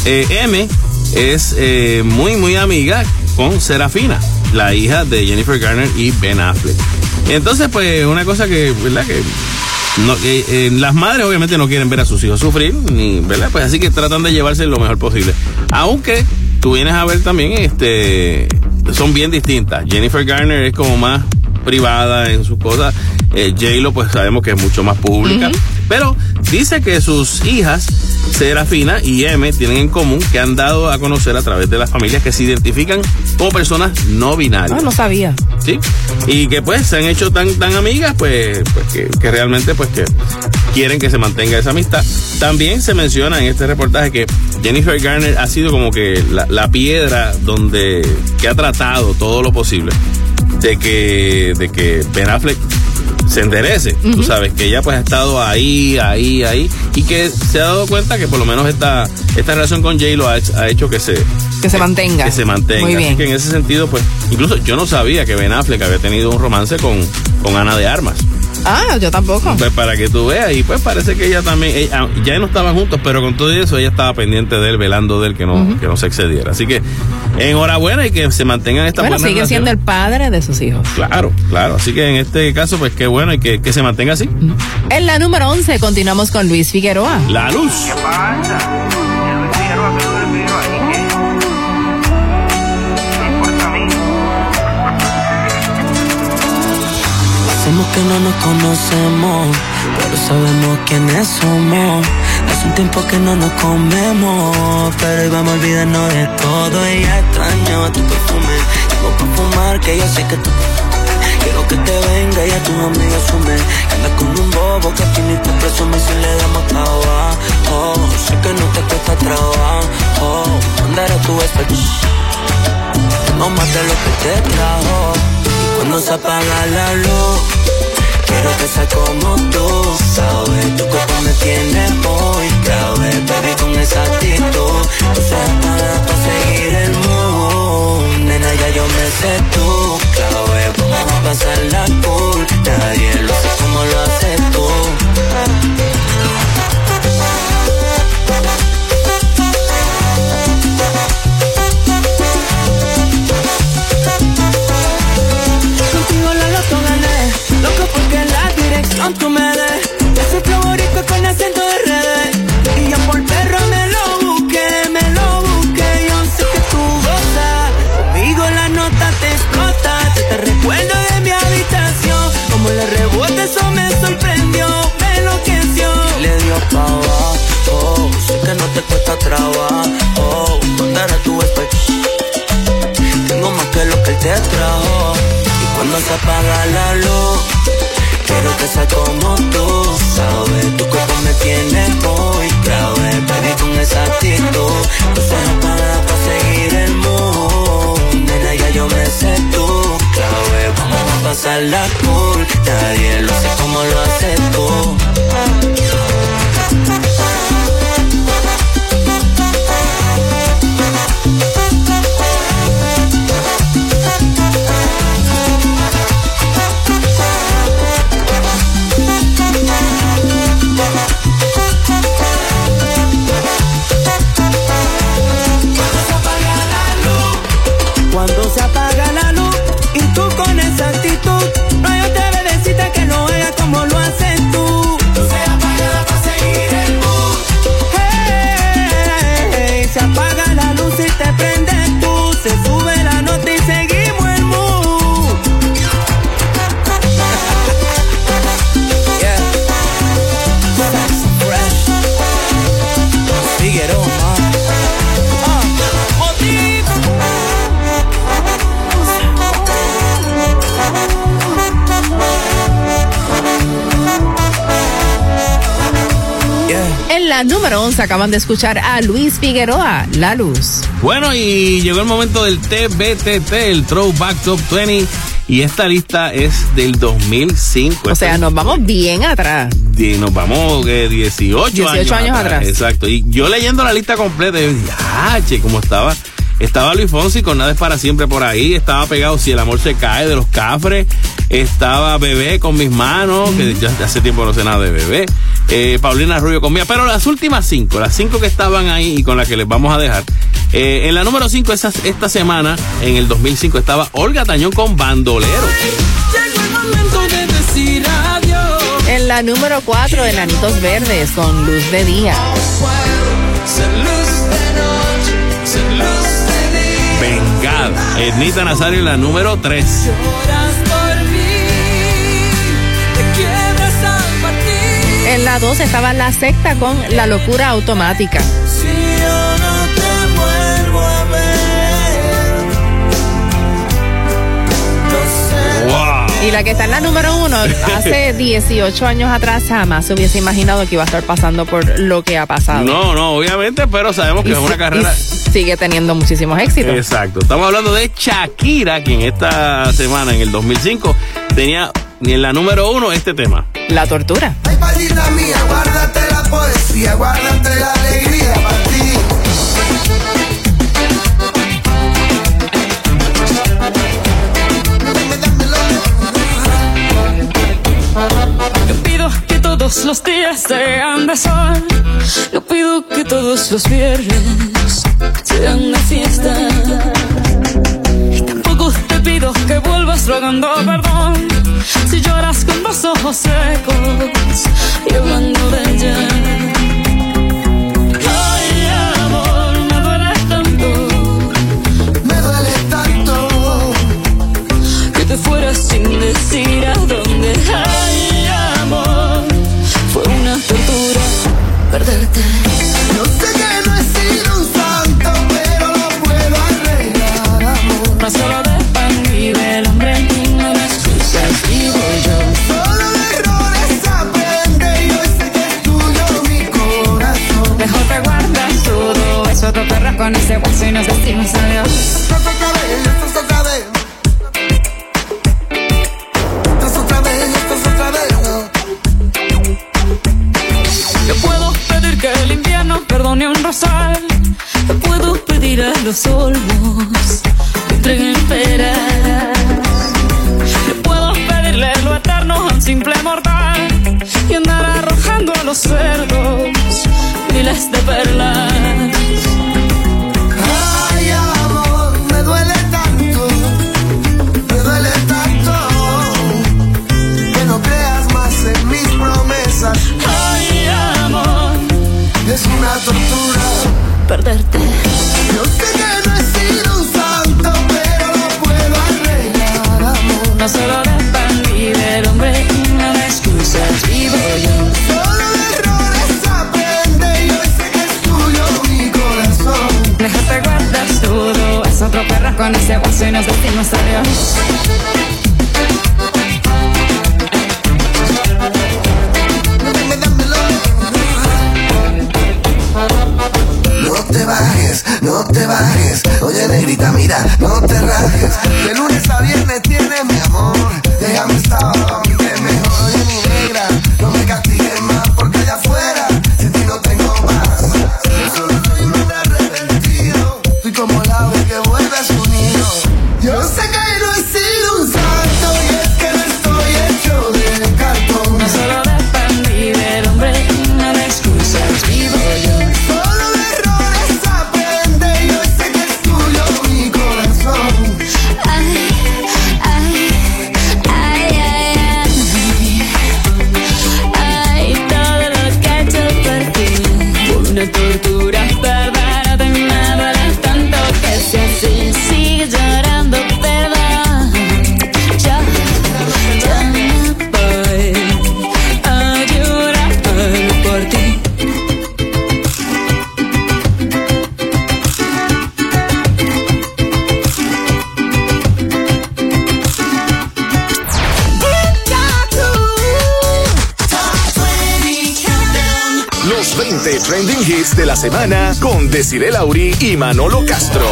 eh, M es eh, muy, muy amiga con Serafina, la hija de Jennifer Garner y Ben Affleck. Entonces, pues, una cosa que, ¿verdad? Que eh, las madres obviamente no quieren ver a sus hijos sufrir, ni, ¿verdad? Pues así que tratan de llevarse lo mejor posible. Aunque tú vienes a ver también, este, son bien distintas. Jennifer Garner es como más privada en sus cosas. Eh, pues sabemos que es mucho más pública. Pero dice que sus hijas, Serafina y M, tienen en común que han dado a conocer a través de las familias que se identifican como personas no binarias. Ah, no sabía. ¿sí? Y que pues se han hecho tan, tan amigas, pues, pues que, que realmente pues que quieren que se mantenga esa amistad. También se menciona en este reportaje que Jennifer Garner ha sido como que la, la piedra donde que ha tratado todo lo posible de que, de que Ben Affleck se enderece, tú sabes, que ella pues ha estado ahí, ahí, ahí, y que se ha dado cuenta que por lo menos esta, esta relación con J-Lo ha, ha hecho que se, Que se mantenga. que se mantenga. Muy bien. Así que en ese sentido, pues, incluso yo no sabía que Ben Affleck había tenido un romance con, con Ana de Armas. Ah, yo tampoco. Pues para que tú veas, y pues parece que ella también, ella- ya no estaban juntos, pero con todo eso ella estaba pendiente de él, velando de él que no, que no se excediera. Así que enhorabuena y que se mantengan estas Bueno, buenas sigue siendo el padre de sus hijos. Claro, claro. Así que en este caso, pues qué bueno y que, que se mantenga así. En la número 11 continuamos con Luis Figueroa. La luz. Hacemos que no nos conocemos, pero sabemos quiénes somos. Hace un tiempo que no nos comemos, pero hoy vamos a olvidarnos de todo. Y ya extraño tu perfume. Tengo para fumar, que yo sé que tú. Quiero que te venga y a tus amigos sume. Que con un bobo que aquí ni te presume si le damos trabajo. Sé que no te cuesta trabajo. Mandaré tu espejo. No mate lo que te trajo. Y cuando se apaga la luz, Quiero que seas como tú, sabes, tu cuerpo me tiene muy grave, baby, con esa actitud. Tú seas para conseguir el mundo, nena, ya yo me sé tú, clave, vamos a pasar la cool. Nadie lo hace como lo haces tú. Me des. Ese favorito con acento de redes. Y yo por perro me lo busqué, me lo busqué. Yo sé que tú gozas. Conmigo la nota te explota. Te, te recuerdo de mi habitación. Como le rebote, eso me sorprendió. Me enloqueció. Le dio pa' abajo, sé que no te cuesta trabajo. ¿Dónde eres tu? Tengo más que lo que él te trajo. Y cuando se apaga la luz, quiero que sea como tú. Sabes, tu cuerpo me tiene muy grave. Baby, con esa actitud, tú seas para pa' seguir el mood. Nena, ya yo me sé tú. Clave, vamos a pasarla cool. Nadie lo sé como lo haces tú. La número 11 acaban de escuchar a Luis Figueroa, La Luz. Bueno, y llegó el momento del TBTT, el Throwback Top 20. Y esta lista es del 2005. O sea, nos vamos bien atrás. Y nos vamos eh, 18, 18 años atrás. Exacto. Y yo leyendo la lista completa, yo dije, ah, che, cómo estaba. Estaba Luis Fonsi con Nada es para siempre por ahí. Estaba pegado Si el amor se cae de los cafres. Estaba Bebé con mis manos, que ya hace tiempo no sé nada de Bebé. Eh, Paulina Rubio con mía. Pero las últimas cinco, las cinco que estaban ahí y con las que les vamos a dejar. Eh, en la número cinco esta, esta semana, en el 2005, estaba Olga Tañón con Bandolero. En la número 4, Enanitos Verdes con Luz de Día. Vengada. Ernita Nazario en la número 3. La 2 estaba La Secta con La Locura Automática. Si yo no te vuelvo a ver, no sé. ¡Wow! Y la que está en la número 1, hace *laughs* 18 años atrás jamás se hubiese imaginado que iba a estar pasando por lo que ha pasado. No, no, obviamente, pero sabemos que Y es una carrera. sigue teniendo muchísimos éxitos. Exacto. Estamos hablando de Shakira, quien esta semana, en el 2005, tenía en la número uno este tema. La tortura. Ay, palita mía, guárdate la poesía, guárdate la alegría para ti. Yo pido que todos los días sean de sol. Yo pido que todos los viernes sean de fiesta. Y tampoco te pido que vuelvas rogando perdón. Lloras con los ojos secos hablando de ella. Ay, amor, me duele tanto Me duele tanto. que te fueras sin decir a dónde. Ay, amor, fue una tortura perderte. Y Manolo Castro.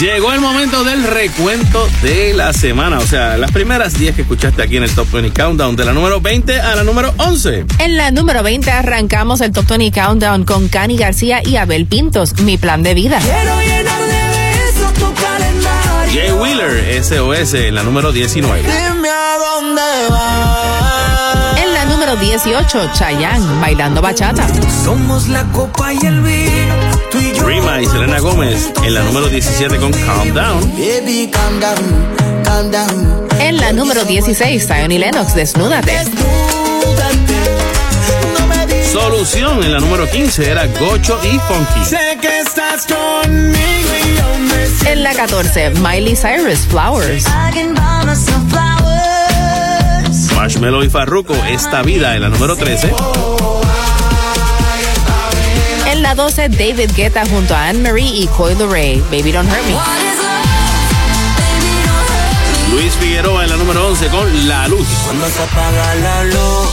Llegó el momento del recuento de la semana, o sea, las primeras 10 que escuchaste aquí en el Top 20 Countdown, de la número 20 a la número 11. En la número 20 arrancamos el Top 20 Countdown con Cani García y Abel Pintos, Mi Plan de Vida. Quiero llenar de besos tu calendario. Jay Wheeler, SOS, en la número 19. Número 18, Chayanne, Bailando Bachata. Somos la copa y el vino. Tú y yo. Rima y Selena Gómez, en la número 17 con Calm Down. Baby, calm down, calm down. En la número 16, Zion y Lennox, Desnúdate. Solución, en la número 15 era Gocho y Funky. Sé que estás conmigo y yo me. En la 14, Miley Cyrus, Flowers. Marshmello y Farruko, Esta Vida, en la número 13. En la 12, David Guetta junto a Anne-Marie y Coil Ray, Baby Don't Hurt Me. Luis Figueroa en la número 11 con La Luz. Cuando se apaga la luz,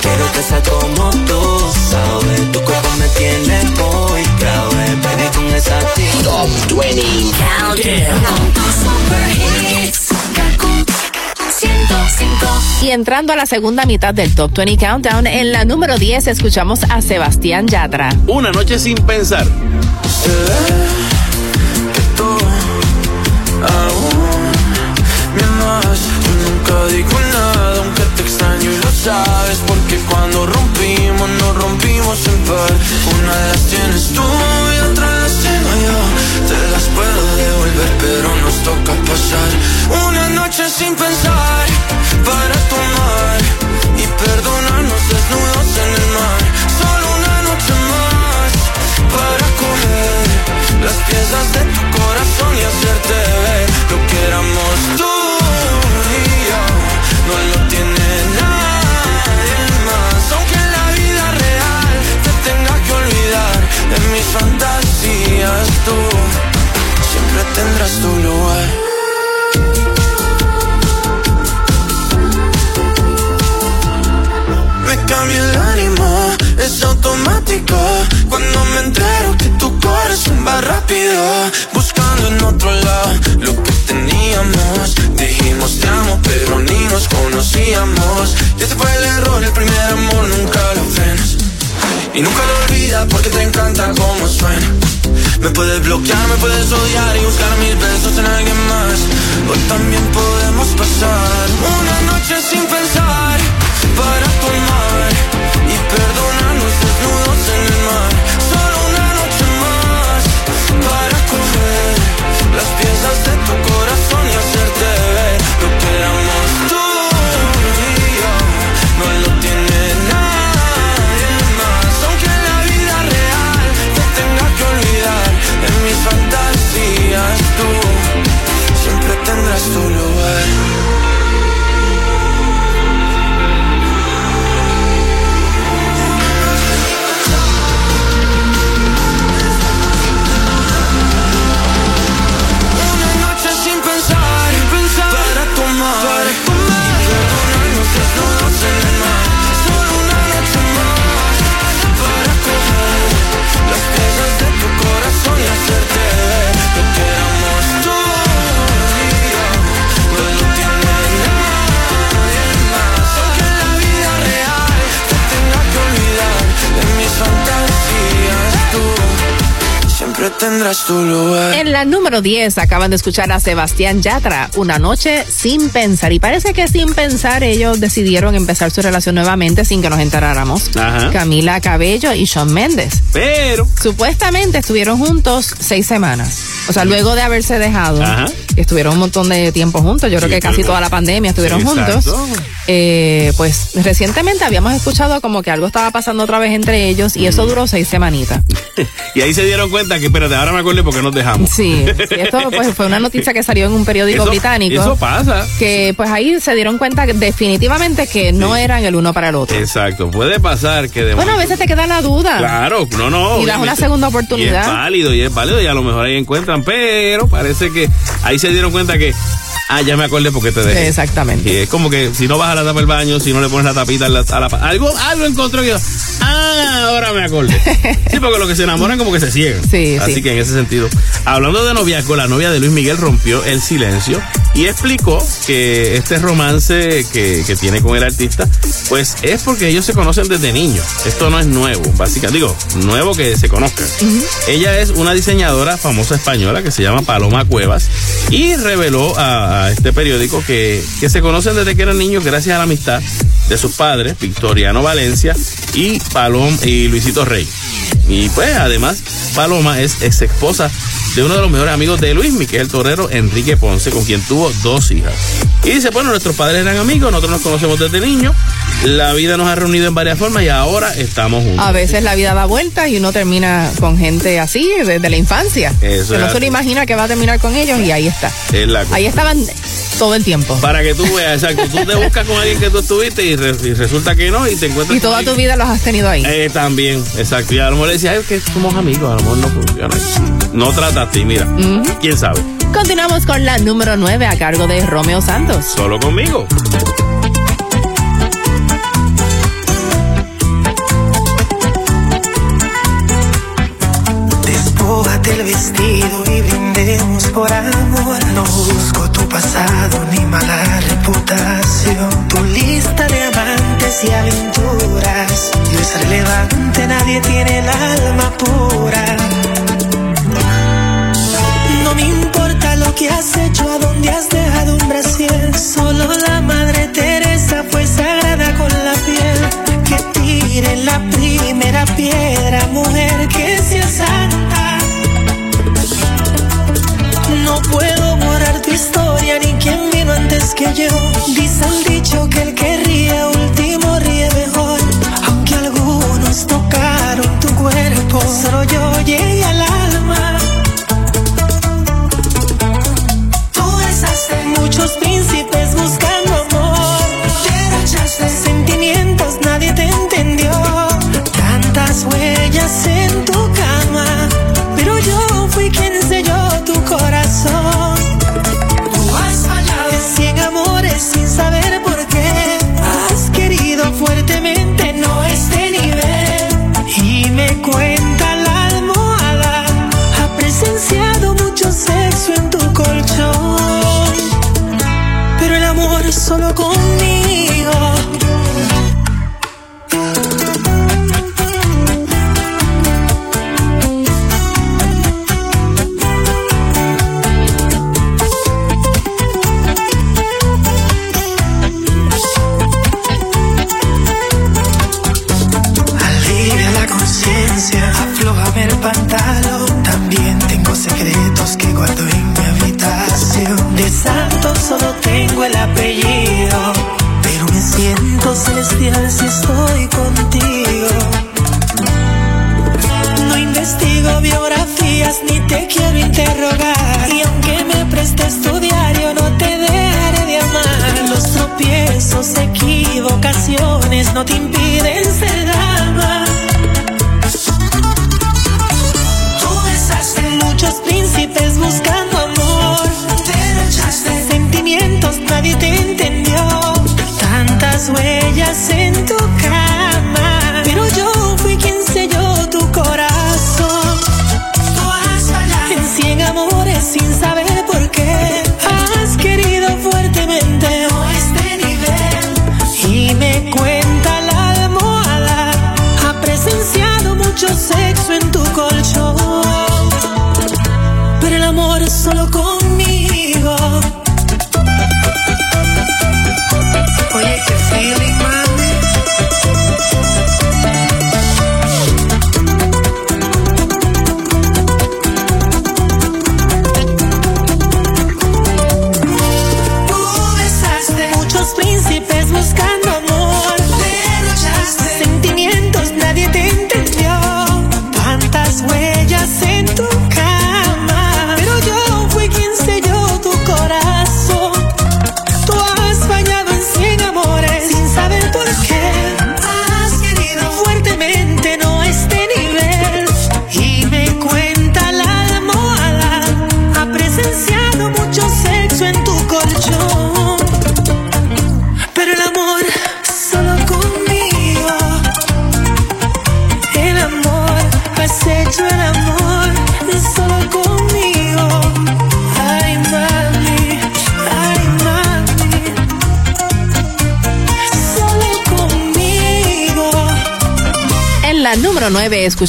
quiero que sea como tú, sabes. Tu cuerpo me tiene muy grave, baby, con esa. Top 20 Countdown. Y entrando a la segunda mitad del Top 20 Countdown, en la número 10 escuchamos a Sebastián Yatra. Una noche sin pensar. nunca digo nada, aunque te extraño y lo sabes. Porque cuando rompimos, nos rompimos en par. Una de las tienes tú y otra las tengo Te las puedo devolver, pero nos toca pasar una noche sin pensar para tomar y perdonarnos desnudos en el mar. Solo una noche más para coger las piezas de tu corazón y hacerte ver lo que éramos tú y yo. No lo tiene nadie más, aunque en la vida real te tenga que olvidar. En mis fantasías siempre tendrás tu lugar. Me cambia el ánimo, es automático. Cuando me entero que tu corazón va rápido Buscando en otro lado lo que teníamos. Dijimos te amo pero ni nos conocíamos Y ese fue el error, el primer amor nunca lo frenas Y nunca lo olvidas porque te encanta cómo suena. Me puedes bloquear, me puedes odiar y buscar mis besos en alguien más. O también podemos pasar una noche sin pensar para tomar solo hay tendrás tu lugar. En la número 10 acaban de escuchar a Sebastián Yatra, Una noche sin pensar. Y parece que sin pensar ellos decidieron empezar su relación nuevamente sin que nos enteráramos. Ajá. Camila Cabello y Shawn Méndez. Pero. Supuestamente estuvieron juntos seis semanas. O sea, luego de haberse dejado, Ajá. estuvieron un montón de tiempo juntos. Yo creo que casi toda la pandemia estuvieron Sí, juntos. Eh, pues recientemente habíamos escuchado como que algo estaba pasando otra vez entre ellos y Mm. eso duró seis semanitas. *laughs* Y ahí se dieron cuenta que, espérate, ahora me acordé porque nos dejamos. Sí, sí, *laughs* esto pues, fue una noticia que salió en un periódico Eso- británico. Eso pasa. Que pues ahí se dieron cuenta que definitivamente que no eran el uno para el otro. Exacto. Puede pasar que de Bueno, a veces te queda la duda. Claro, no, no. Y das una obviamente. segunda Y es oportunidad. válido, y es válido, y a lo mejor ahí encuentran, pero parece que ahí se dieron cuenta que, ah, ya me acordé porque te dejé. Exactamente. Y es como que si no vas a la tapa del baño, si no le pones la tapita a la, a la algo, algo encontró que yo, ah, ahora me acordé. Sí, porque los que se enamoran como que se ciegan. Sí, Así sí. que en ese sentido, hablando de noviazgo, la novia de Luis Miguel rompió el silencio y explicó que este romance que, que tiene con el artista, pues es porque ellos se conocen desde niños. Esto no es nuevo, básicamente. Digo, nuevo que se conozcan. Ella es una diseñadora famosa española que se llama Paloma Cuevas y reveló a, a este periódico que, que se conocen desde que eran niños gracias a la amistad de sus padres, Victoriano Valencia y Palom y Luisito Rey. Y pues además Paloma es ex esposa de uno de los mejores amigos de Luismi, que es el torero Enrique Ponce, con quien tuvo dos hijas. Y dice, bueno, nuestros padres eran amigos, nosotros nos conocemos desde niños, la vida nos ha reunido en varias formas y ahora estamos juntos. A veces la vida da vuelta y uno termina con gente así desde la infancia. Eso que no se lo imagina que va a terminar con ellos y ahí está. Es la cosa. Ahí estaban todo el tiempo. Para que tú veas, exacto, tú te buscas con alguien que tú estuviste y, re- y resulta que no y te encuentras Y con toda alguien- tu vida los has tenido ahí. Eh, también, exacto. Y a lo mejor le decía, "Ay, es que somos amigos, a lo mejor no funciona. No trataste, y mira, quién sabe. Continuamos con la número 9 a cargo de Romeo Santos. Solo conmigo. Por amor. No busco tu pasado ni mala reputación. Tu lista de amantes y aventuras no es relevante, nadie tiene el alma pura. No me importa lo que has hecho, a dónde has dejado un brasier. Solo la madre Teresa fue sagrada con la piel. Que tire la primera piedra, mujer que sea santa. Antes que yo. Dice el dicho que el que ríe último ríe mejor. Aunque algunos tocaron tu cuerpo, solo yo llegué al alma.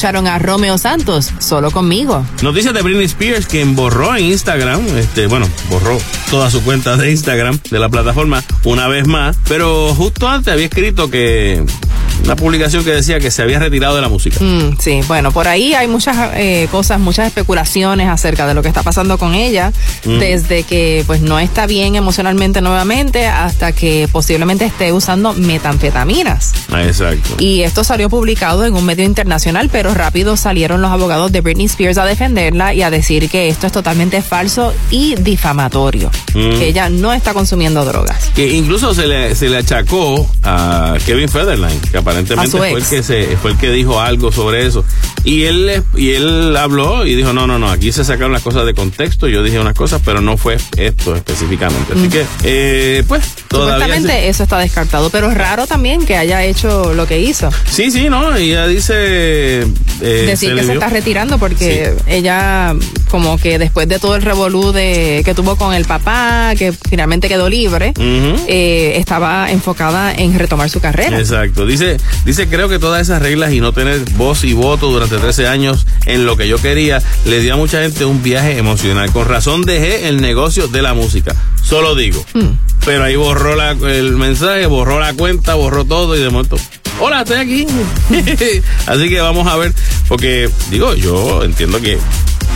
Escucharon a Romeo Santos, solo conmigo. Noticias de Britney Spears, quien borró en Instagram, este, bueno, borró toda su cuenta de Instagram de la plataforma una vez más, pero justo antes había escrito que una publicación que decía que se había retirado de la música. Mm, sí, bueno, por ahí hay muchas eh, cosas, muchas especulaciones acerca de lo que está pasando con ella, Mm. desde que pues no está bien emocionalmente nuevamente hasta que posiblemente esté usando metanfetaminas. Exacto. Y esto salió publicado en un medio internacional, pero rápido salieron los abogados de Britney Spears a defenderla y a decir que esto es totalmente falso y difamatorio, Mm. que ella no está consumiendo drogas. Que incluso se le, se le achacó a Kevin Federline, que aparentemente fue el que se, fue el que dijo algo sobre eso. Y él y él habló y dijo, no, no, no, aquí se sacaron las cosas de contexto, yo dije unas cosas, pero no fue esto específicamente. Así Mm. que, eh, pues, todavía... Supuestamente se- eso está descartado, pero es raro también que haya hecho lo que hizo. Sí, sí, no, ella dice... eh, decir que se está retirando porque ella como que después de todo el revolú de que tuvo con el papá que finalmente quedó libre eh, estaba enfocada en retomar su carrera Exacto. Dice, dice, creo que todas esas reglas y no tener voz y voto durante 13 años en lo que yo quería, le dio a mucha gente un viaje emocional. Con razón dejé el negocio de la música. Solo digo. Hmm. Pero ahí borró la, el mensaje, borró la cuenta, borró todo y de momento. Hola, estoy aquí. *laughs* Así que vamos a ver, porque digo, yo entiendo que, que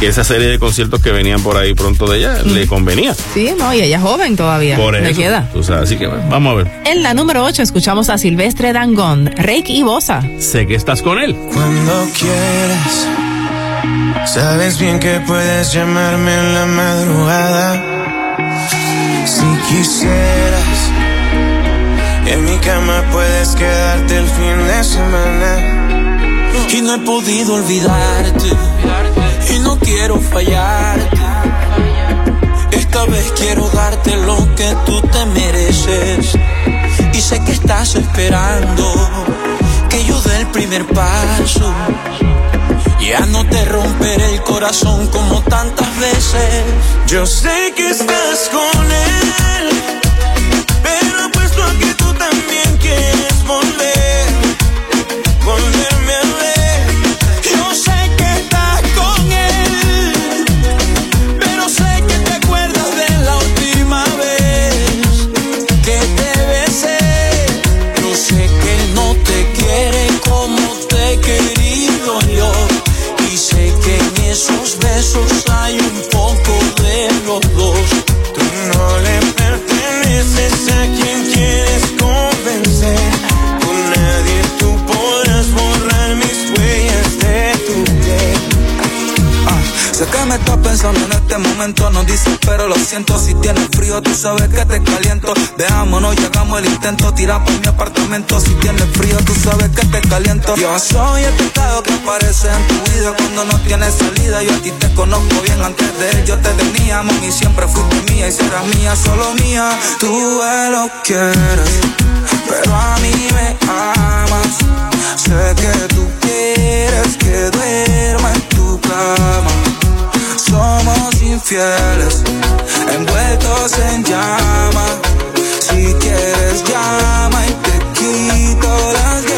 esa serie de conciertos que venían por ahí pronto de ella le convenía. sí no y ella es joven todavía Por le eso. queda tú sabes, así que bueno, vamos a ver. en la número 8 escuchamos a Silvestre Dangond Rake y Bosa Sé que estás con él. Cuando quieras, sabes bien que puedes llamarme en la madrugada. Si quisieras, en mi cama puedes quedarte el fin de semana. Y no he podido olvidarte. Quiero fallarte. Esta vez quiero darte lo que tú te mereces. Y sé que estás esperando que yo dé el primer paso. Ya no te romperé el corazón como tantas veces. Yo sé que estás con él, besos hay un en este momento, no dices, pero lo siento. Si tienes frío, tú sabes que te caliento. Veámonos hagamos el intento. Tira por mi apartamento. Si tienes frío, tú sabes que te caliento. Yo soy el pecado que aparece en tu vida cuando no tienes salida. Yo a ti te conozco bien antes de él. Yo te tenía, y siempre fuiste mía y serás mía, solo mía. Tú lo quieres, pero a mí me amas. Sé que tú quieres que duerma en tu cama. Infieles, envueltos en llama. Si quieres llama y te quito las ganas.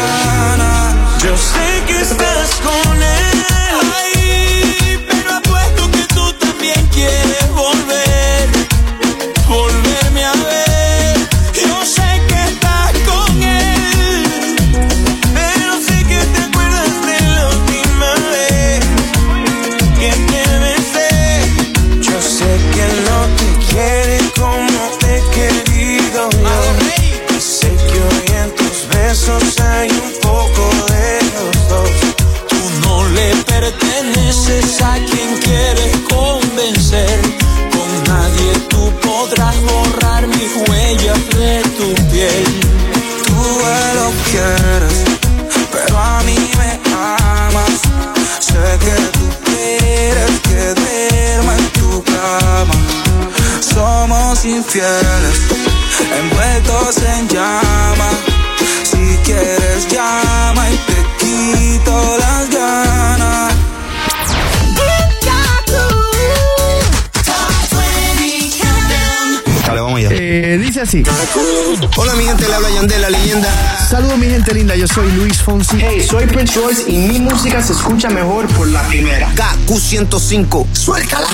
Fonsi. Hey, soy Prince Royce y mi música se escucha mejor por la primera. KQ105, suéltala.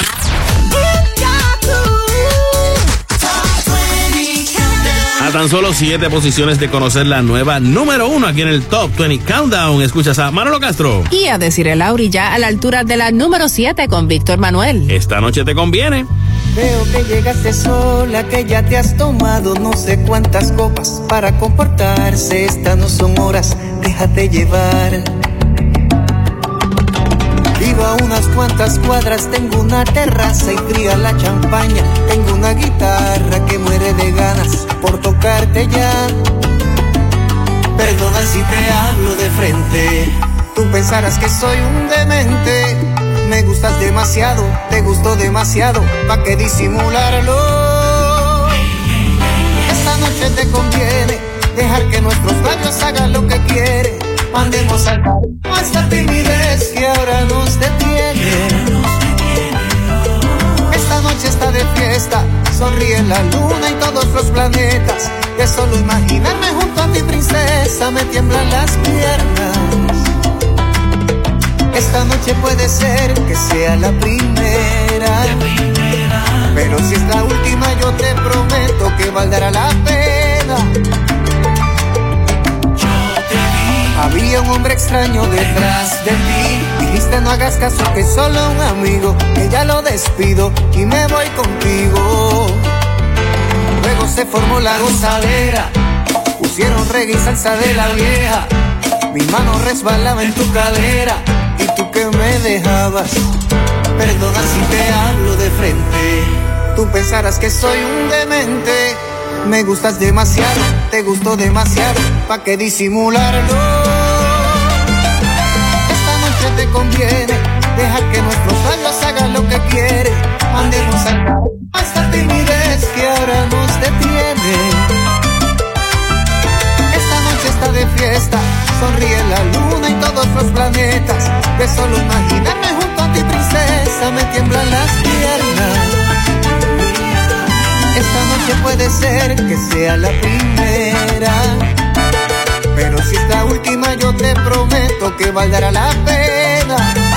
A tan solo siete posiciones de conocer la nueva número uno aquí en el Top 20 Countdown. Escuchas a Manolo Castro. Y a decir el Lauri ya a la altura de la número 7 con Víctor Manuel. Esta noche te conviene. Veo que llegaste sola, que ya te has tomado no sé cuántas copas para comportarse. Estas no son horas, déjate llevar. Vivo a unas cuantas cuadras, tengo una terraza y fría la champaña. Tengo una guitarra que muere de ganas por tocarte ya. Perdona si te hablo de frente. Tú pensarás que soy un demente. Me gustas demasiado, te gusto demasiado, ¿pa' qué disimularlo? Esta noche te conviene dejar que nuestros labios hagan lo que quieren. Mandemos al esta timidez que ahora nos detiene. Esta noche está de fiesta, sonríe la luna y todos los planetas. De solo imaginarme junto a mi princesa me tiemblan las piernas. Esta noche puede ser que sea la primera. Pero si es la última, yo te prometo que valdrá la pena. Había un hombre extraño detrás de ti. Dijiste no hagas caso que es solo un amigo. Que ya lo despido y me voy contigo. Luego se formó la gozadera. Pusieron reggae y salsa de la vieja. Mi mano resbalaba en tu cadera. Y tú que me dejabas. Perdona si te hablo de frente. Tú pensarás que soy un demente. Me gustas demasiado, te gusto demasiado, ¿pa' qué disimularlo? Conviene, deja que nuestros labios hagan lo que quieren. Mandemos a esta timidez que ahora nos detiene. Esta noche está de fiesta, sonríe la luna y todos los planetas. De solo imaginarme junto a ti, princesa, me tiemblan las piernas. Esta noche puede ser que sea la primera. Pero si es la última, yo te prometo que valdrá la pena. Esta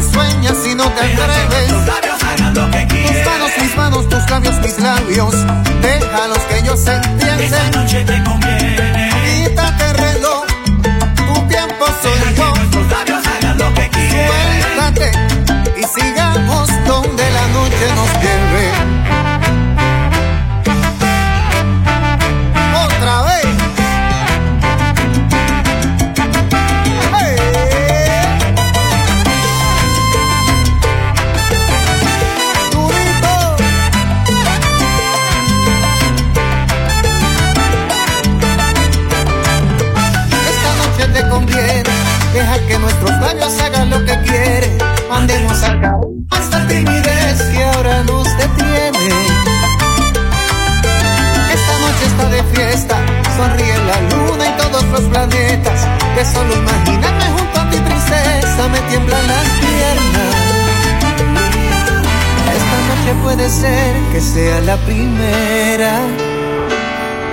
que sueñas y no te atreves. Tus labios hagan lo que quieren. Tus manos, mis manos, tus labios, mis labios. Déjalos que ellos se entienden. Esta noche te conviene. Quítate reloj. Tu tiempo soy yo. Nuestros labios hagan lo que quieren. Suéltate y sigamos donde la noche nos lleve. Fiesta, sonríe la luna y todos los planetas. De solo imaginarme junto a ti, princesa, me tiemblan las piernas. Esta noche puede ser que sea la primera.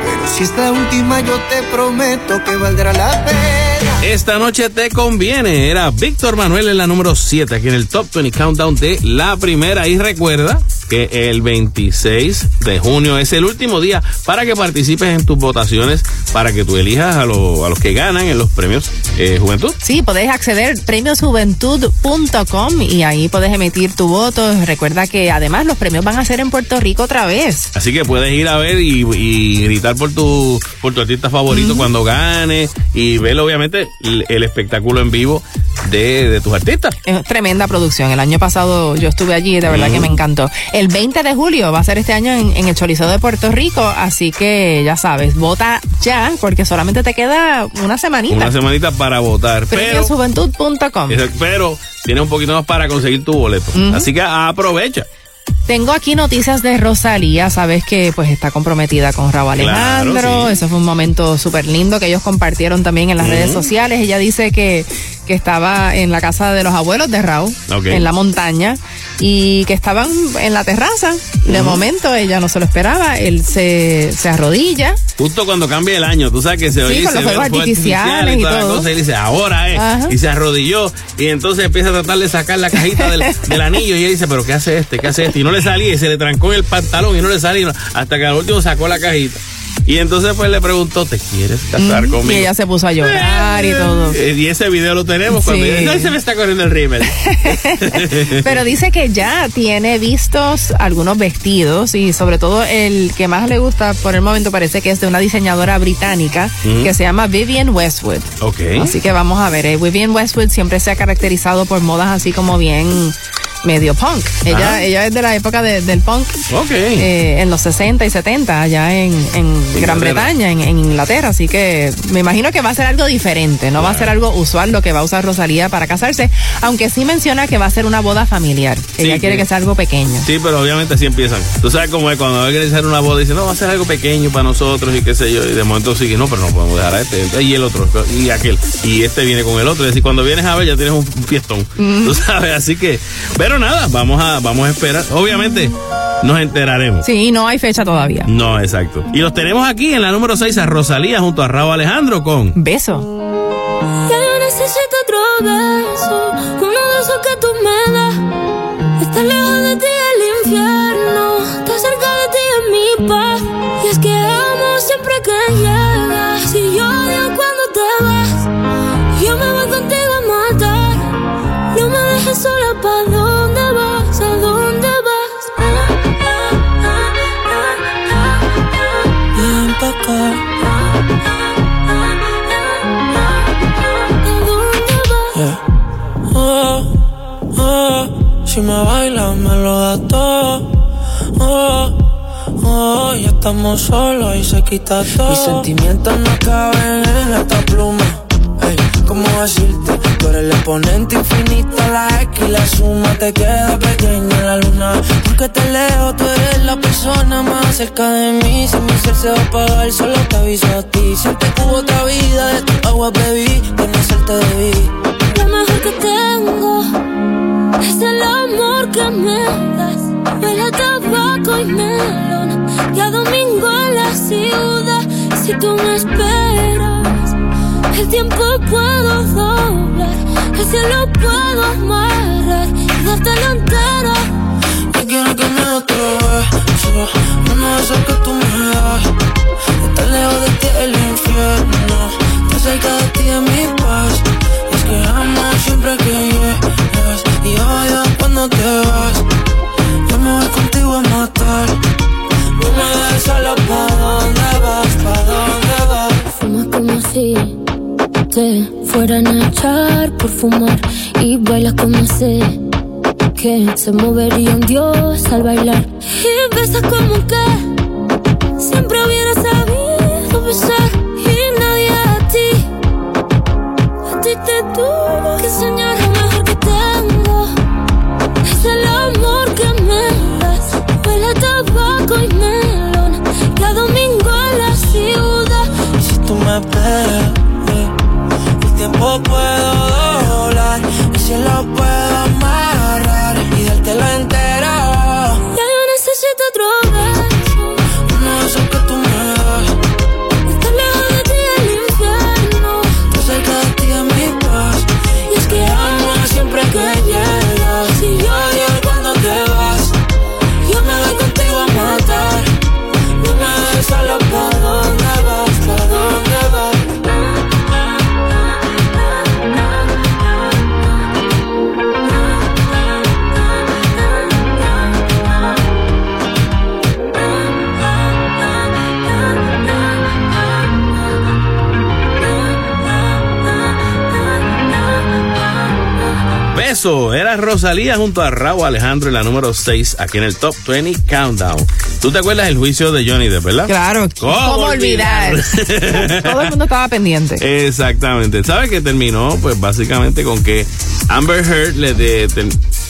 Pero si es la última, yo te prometo que valdrá la pena. Esta noche te conviene. Era Víctor Manuel en la número 7, aquí en el Top 20 Countdown de la primera. Y recuerda que el 26 de junio es el último día para que participes en tus votaciones, para que tú elijas a, lo- a los que ganan en los premios eh, Juventud. Sí, podés acceder a premiosjuventud.com y ahí podés emitir tu voto. Recuerda que además los premios van a ser en Puerto Rico otra vez. Así que puedes ir a ver y, y gritar por tu, por tu artista favorito cuando gane y ver obviamente el, el espectáculo en vivo de, de tus artistas. Es tremenda producción. El año pasado yo estuve allí y de verdad que me encantó. El 20 de julio va a ser este año en, en el Choliseo de Puerto Rico, así que ya sabes, vota ya, porque solamente te queda una semanita. Una semanita para votar. Pero, Premiojuventud.com. pero tienes un poquito más para conseguir tu boleto. Así que aprovecha. Tengo aquí noticias de Rosalía, sabes que pues está comprometida con Raúl Claro, Alejandro, sí. eso fue un momento súper lindo que ellos compartieron también en las redes sociales. Ella dice que, que estaba en la casa de los abuelos de Raúl, en la montaña, y que estaban en la terraza. De momento ella no se lo esperaba, él se, se arrodilla. Justo cuando cambia el año, tú sabes que se Sí, oye con se los fuegos artificiales y toda todo. cosa, y dice, ahora es. Y se arrodilló y entonces empieza a tratar de sacar la cajita del, *laughs* del anillo y ella dice, pero ¿qué hace este? ¿Qué hace este? Y no le salía y se le trancó en el pantalón y no le salía hasta que al último sacó la cajita. Y entonces pues le preguntó, ¿te quieres casar conmigo? Y ella se puso a llorar y todo. Eh, Y ese video lo tenemos cuando Sí. ella, "Ay, se me está corriendo el rímel. *laughs* Pero dice que ya tiene vistos algunos vestidos y sobre todo el que más le gusta por el momento parece que es de una diseñadora británica que se llama Vivian Westwood. Ok. Así que vamos a ver, eh, Vivian Westwood siempre se ha caracterizado por modas así como bien medio punk. Ella, Ajá. ella es de la época de- del punk Ok. eh, en los 60 y 70 allá en, en Gran Bretaña, en, en Inglaterra. Así que me imagino que va a ser algo diferente, no va a ser algo usual lo que va a usar Rosalía para casarse, aunque sí menciona que va a ser una boda familiar. Ella Sí, quiere sí. que sea algo pequeño. Sí, pero obviamente así empiezan. Tú sabes cómo es cuando alguien hacer una boda y dice, no, va a ser algo pequeño para nosotros y qué sé yo. Y de momento sigue, no, pero no podemos dejar a este. Y el otro, y aquel. Y este viene con el otro. Es decir, cuando vienes a ver ya tienes un fiestón. Tú sabes, así que. Pero nada, vamos a, vamos a esperar. Obviamente nos enteraremos. Sí, no hay fecha todavía. No, exacto. Y los tenemos aquí en la número 6 a Rosalía junto a Raúl Alejandro con Beso. Ya yo necesito otro beso, uno de esos que tú me das. Está lejos de ti si me bailas me lo das todo. Oh, oh, ya estamos solos y se quita todo. Mis sentimientos no caben en esta pluma. Ey, ¿cómo decirte? Tú eres el exponente infinito, la X y la suma te queda pequeña en la luna. Aunque te leo, tú eres la persona más cerca de mí. Si mi ser se va a apagar, solo te aviso a ti. Siempre que hubo otra vida, de tu agua bebí, conocerte debí. Lo mejor que tengo es el amor que me das. Huele a tabaco y melón. Ya domingo en la ciudad. Si tú me esperas, el tiempo puedo doblar. El cielo puedo amarrar y dártelo entero. Yo quiero que me otro beso Uno de que tú me das Estar lejos de ti el infierno Estar cerca de ti es mi paz es que amo siempre que llegas Y cuando te vas Yo me voy contigo a matar No me dejes solo ¿Pa' dónde vas? ¿Pa' dónde vas? Fumas como si te fueran a echar por fumar y bailas como sé que se movería un dios al bailar y besas como que siempre hubiera sabido besar el amor que me das huele tabaco y melón. Cada domingo en la ciudad. Si tú me esperas El tiempo puedo doblar. El cielo puedo Rosalía junto a Raúl Alejandro en la número 6 aquí en el Top 20 Countdown. ¿Tú te acuerdas del juicio de Johnny Depp, verdad? Claro, ¿cómo, olvidar? *laughs* Todo el mundo estaba pendiente. Exactamente. ¿Sabes que terminó? Pues básicamente con que Amber Heard le de-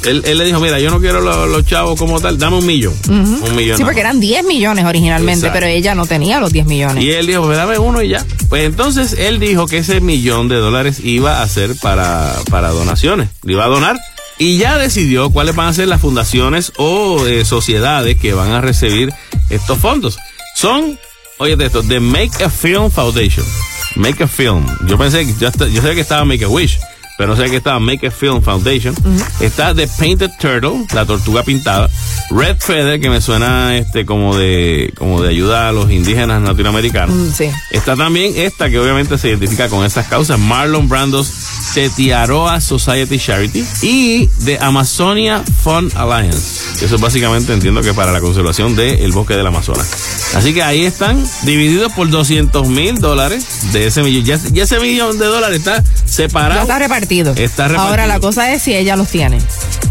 él, él le dijo, mira, yo no quiero los, los chavos como tal, dame un millón. Un millón. Sí, porque eran 10 millones originalmente, Exacto. pero ella no tenía los 10 millones. Y él dijo, pues dame uno y ya. Pues entonces él dijo que ese millón de dólares iba a ser para, para donaciones. Le iba a donar. Y ya decidió cuáles van a ser las fundaciones o eh, sociedades que van a recibir estos fondos. Son, oye, de esto, The Make a Film Foundation. Make a Film. Yo pensé yo, yo sé que estaba Make a Wish, pero sé que estaba Make a Film Foundation. Está The Painted Turtle, la tortuga pintada. Red Feather, que me suena este como de, como de ayuda a los indígenas latinoamericanos. Mm, sí. Está también esta que obviamente se identifica con esas causas, Marlon Brando's Tetiaroa Society Charity y de Amazonia Fund Alliance. Eso es básicamente entiendo que para la conservación del bosque del Amazonas. Así que ahí están divididos por 200 mil dólares de ese millón. Ya, ya ese millón de dólares está separado. Ya está repartido. Está repartido. Ahora la cosa es si ella los tiene.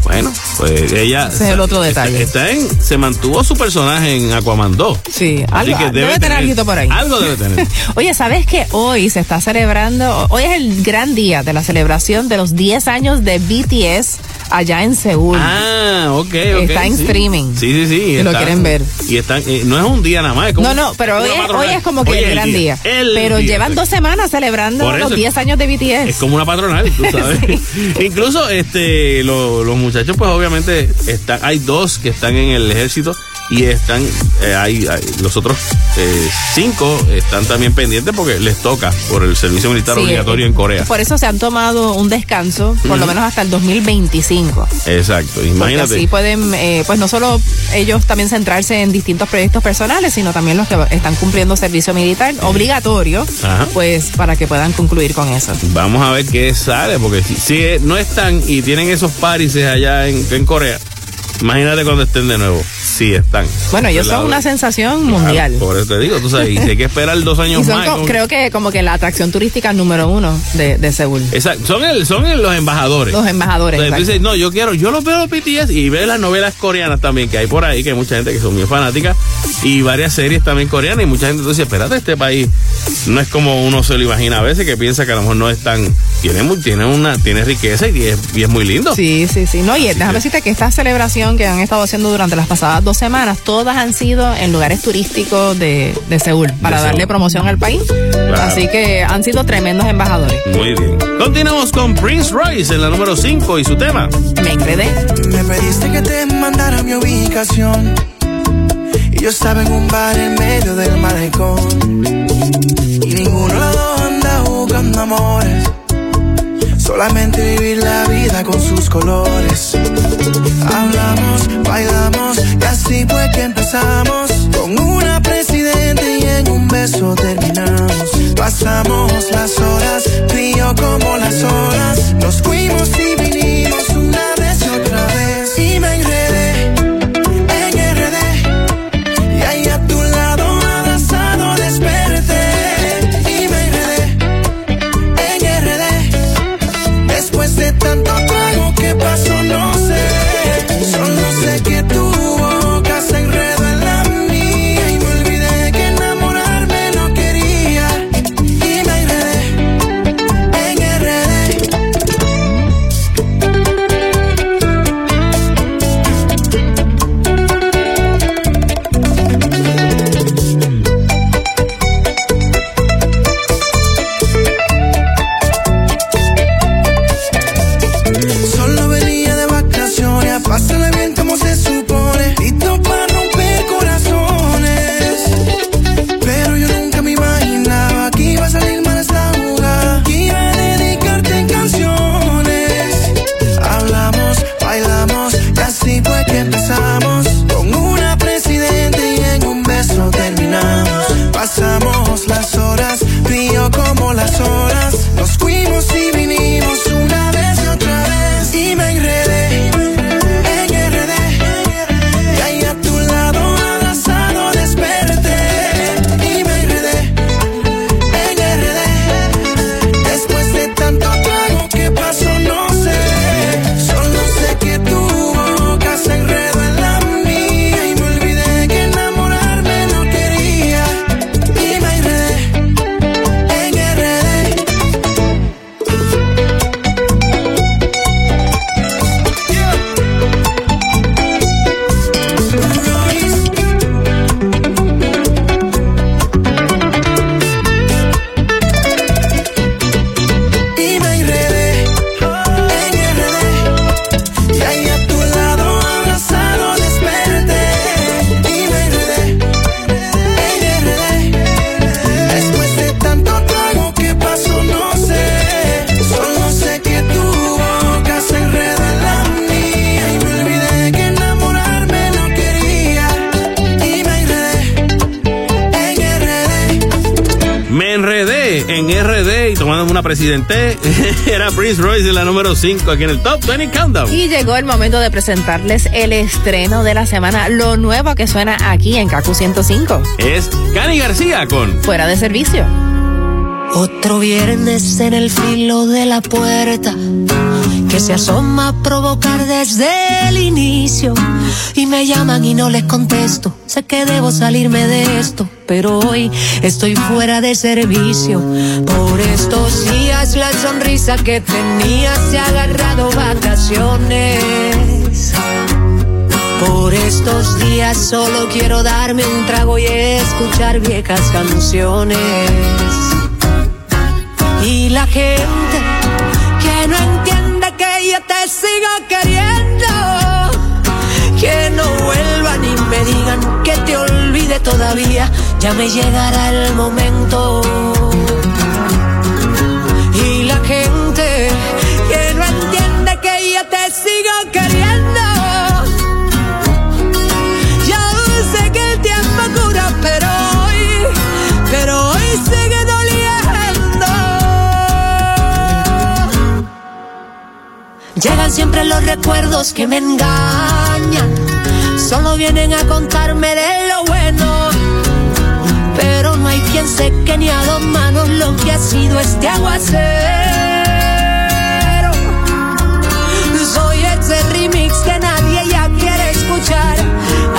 Bueno, pues ella. Ese es el otro detalle. Está, en, se mantuvo su personaje en Aquaman 2. Sí, algo, que debe, tener algo por ahí. Algo debe tener. *laughs* Oye, ¿sabes que hoy se está celebrando, hoy es el gran día de la celebración de los 10 años de BTS allá en Seúl? Ah, ok, ok. Está en sí. streaming. Sí, sí, sí. Lo quieren ver. Y están, eh, no es un día nada más. es como No, no, pero hoy es, hoy es como que Hoy el gran día. El Pero día, llevan dos semanas celebrando los eso. 10 años de BTS. Es como una patronal, tú sabes. *laughs* *laughs* Incluso este lo- los muchachos, pues obviamente están, hay dos que están en el ejército y están, eh, hay, hay- los otros eh, cinco están también pendientes porque les toca por el servicio militar Sí, obligatorio eh, en Corea. Por eso se han tomado un descanso, por lo menos hasta el 2025. Exacto, Porque imagínate. así pueden, eh, pues no solo ellos también centrarse en distintos proyectos personales, sino también los que están cumpliendo servicio militar obligatorio, Ajá. pues para que puedan concluir con eso. Vamos a ver qué sale, porque si, si no están y tienen esos parises allá en, en Corea, imagínate cuando estén de nuevo. Sí están. Bueno, ellos son una sensación mundial. Por eso te digo, tú sabes, y hay que esperar dos años *laughs* Y son, más. con- creo que como que la atracción turística número uno de, de Seúl. Exacto, son, el, son el- los embajadores. Los embajadores. Entonces, dices, no, yo quiero, yo los veo los BTS y veo las novelas coreanas también, que hay por ahí, que hay mucha gente que son muy fanáticas, y varias series también coreanas, y mucha gente dice, espérate, este país no es como uno se lo imagina a veces, que piensa que a lo mejor no es tan, tiene, tiene una, tiene riqueza y es, y es muy lindo. Sí, sí, sí. No, y déjame decirte que esta celebración que han estado haciendo durante las pasadas dos semanas, todas han sido en lugares turísticos de, de Seúl, para De darle Seúl. promoción al país. Así que han sido tremendos embajadores. Muy bien. Continuamos con Prince Royce en la número 5 y su tema. Me enredé. Me pediste que te mandara mi ubicación. Y yo estaba en un bar en medio del malecón. Y ninguno de los dos anda buscando amores. Solamente vivir la vida con sus colores. Hablamos, bailamos, y así fue que empezamos. Con una presidente y en un beso terminamos. Pasamos las horas, frío como las olas. Nos fuimos y presidente *laughs* era Prince Royce en la número 5 aquí en el Top 20 Countdown. Y llegó el momento de presentarles el estreno de la semana, lo nuevo que suena aquí en Kaku 105. Es Cani García con Fuera de servicio. Otro viernes en el filo de la puerta que se asoma a provocar desde el inicio y me llaman y no les contesto. Sé que debo salirme de esto, pero hoy estoy fuera de servicio. Por estos días la sonrisa que tenía se ha agarrado vacaciones. Por estos días solo quiero darme un trago y escuchar viejas canciones. Y la gente que no entiende que yo te sigo queriendo. Que no vuelvan y me digan que te olvide todavía. Ya me llegará el momento. Y la gente que no entiende que yo te sigo queriendo. Ya sé que el tiempo cura, pero hoy, pero hoy sigue doliendo. Llegan siempre los recuerdos que me engañan. Solo vienen a contarme de lo bueno. Pero no hay quien seque ni a dos manos lo que ha sido este aguacero. Soy ese remix que nadie ya quiere escuchar.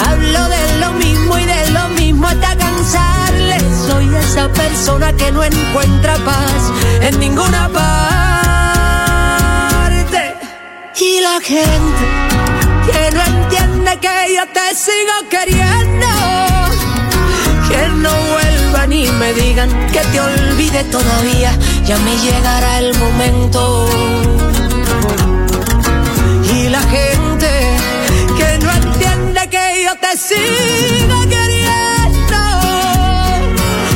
Hablo de lo mismo y de lo mismo hasta cansarle. Soy esa persona que no encuentra paz en ninguna parte. Y la gente que que yo te sigo queriendo. Que no vuelvan y me digan que te olvide todavía. Ya me llegará el momento. Y la gente que no entiende que yo te sigo queriendo.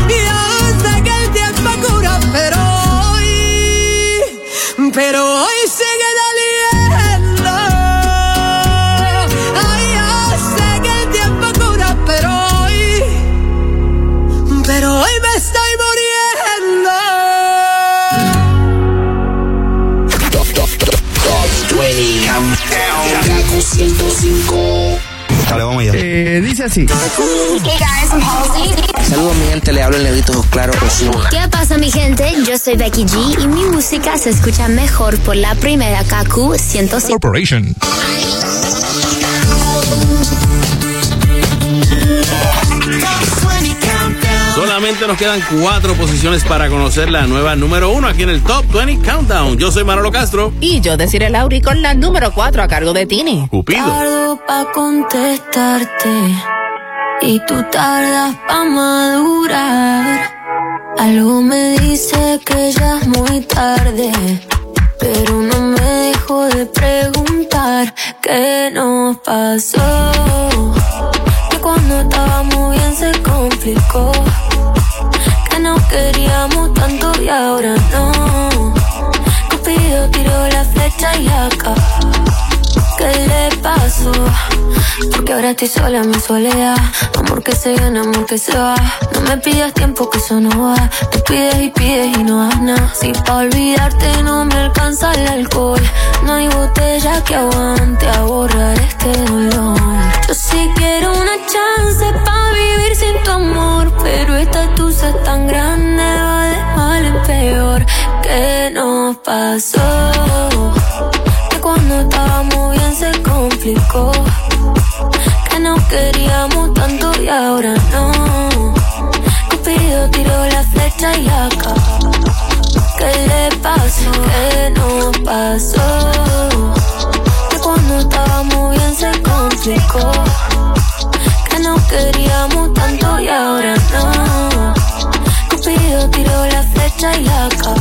Yo sé que el tiempo cura, pero hoy, pero hoy 105. Dale, vamos allá. Eh, dice así. Hey guys, I'm Halsey. Saludos mi gente, le hablo el negrito Claro Osuna. ¿Qué pasa mi gente? Yo soy Becky G y mi música se escucha mejor por la primera KQ 105. Corporation. Solamente nos quedan cuatro posiciones para conocer la nueva número uno aquí en el Top 20 Countdown. Yo soy Manolo Castro. Y yo deciré Lauri con la número 4 a cargo de Tini. Cupido. Tardo pa' contestarte y tú tardas pa' madurar. Algo me dice que ya es muy tarde, pero no me dejo de preguntar qué nos pasó. Que cuando estábamos bien se complicó, que no queríamos tanto y ahora no. Cupido tiró la flecha y acá. ¿Qué le pasó? Porque ahora estoy sola en mi soledad. Amor que se viene, amor que se va. No me pidas tiempo que eso no va. Tú pides y pides y no das nada. Si pa' olvidarte no me alcanza el alcohol. No hay botella que aguante a borrar este dolor. Yo sí quiero una chance pa' vivir sin tu amor. Tan grande, va de mal en peor. ¿Qué nos pasó? que cuando estábamos bien se complicó. Que no queríamos tanto y ahora no. Cupido tiró la flecha y acá. ¿Qué le pasó? ¿Qué nos pasó? Que cuando estábamos bien se complicó. Que no queríamos la flecha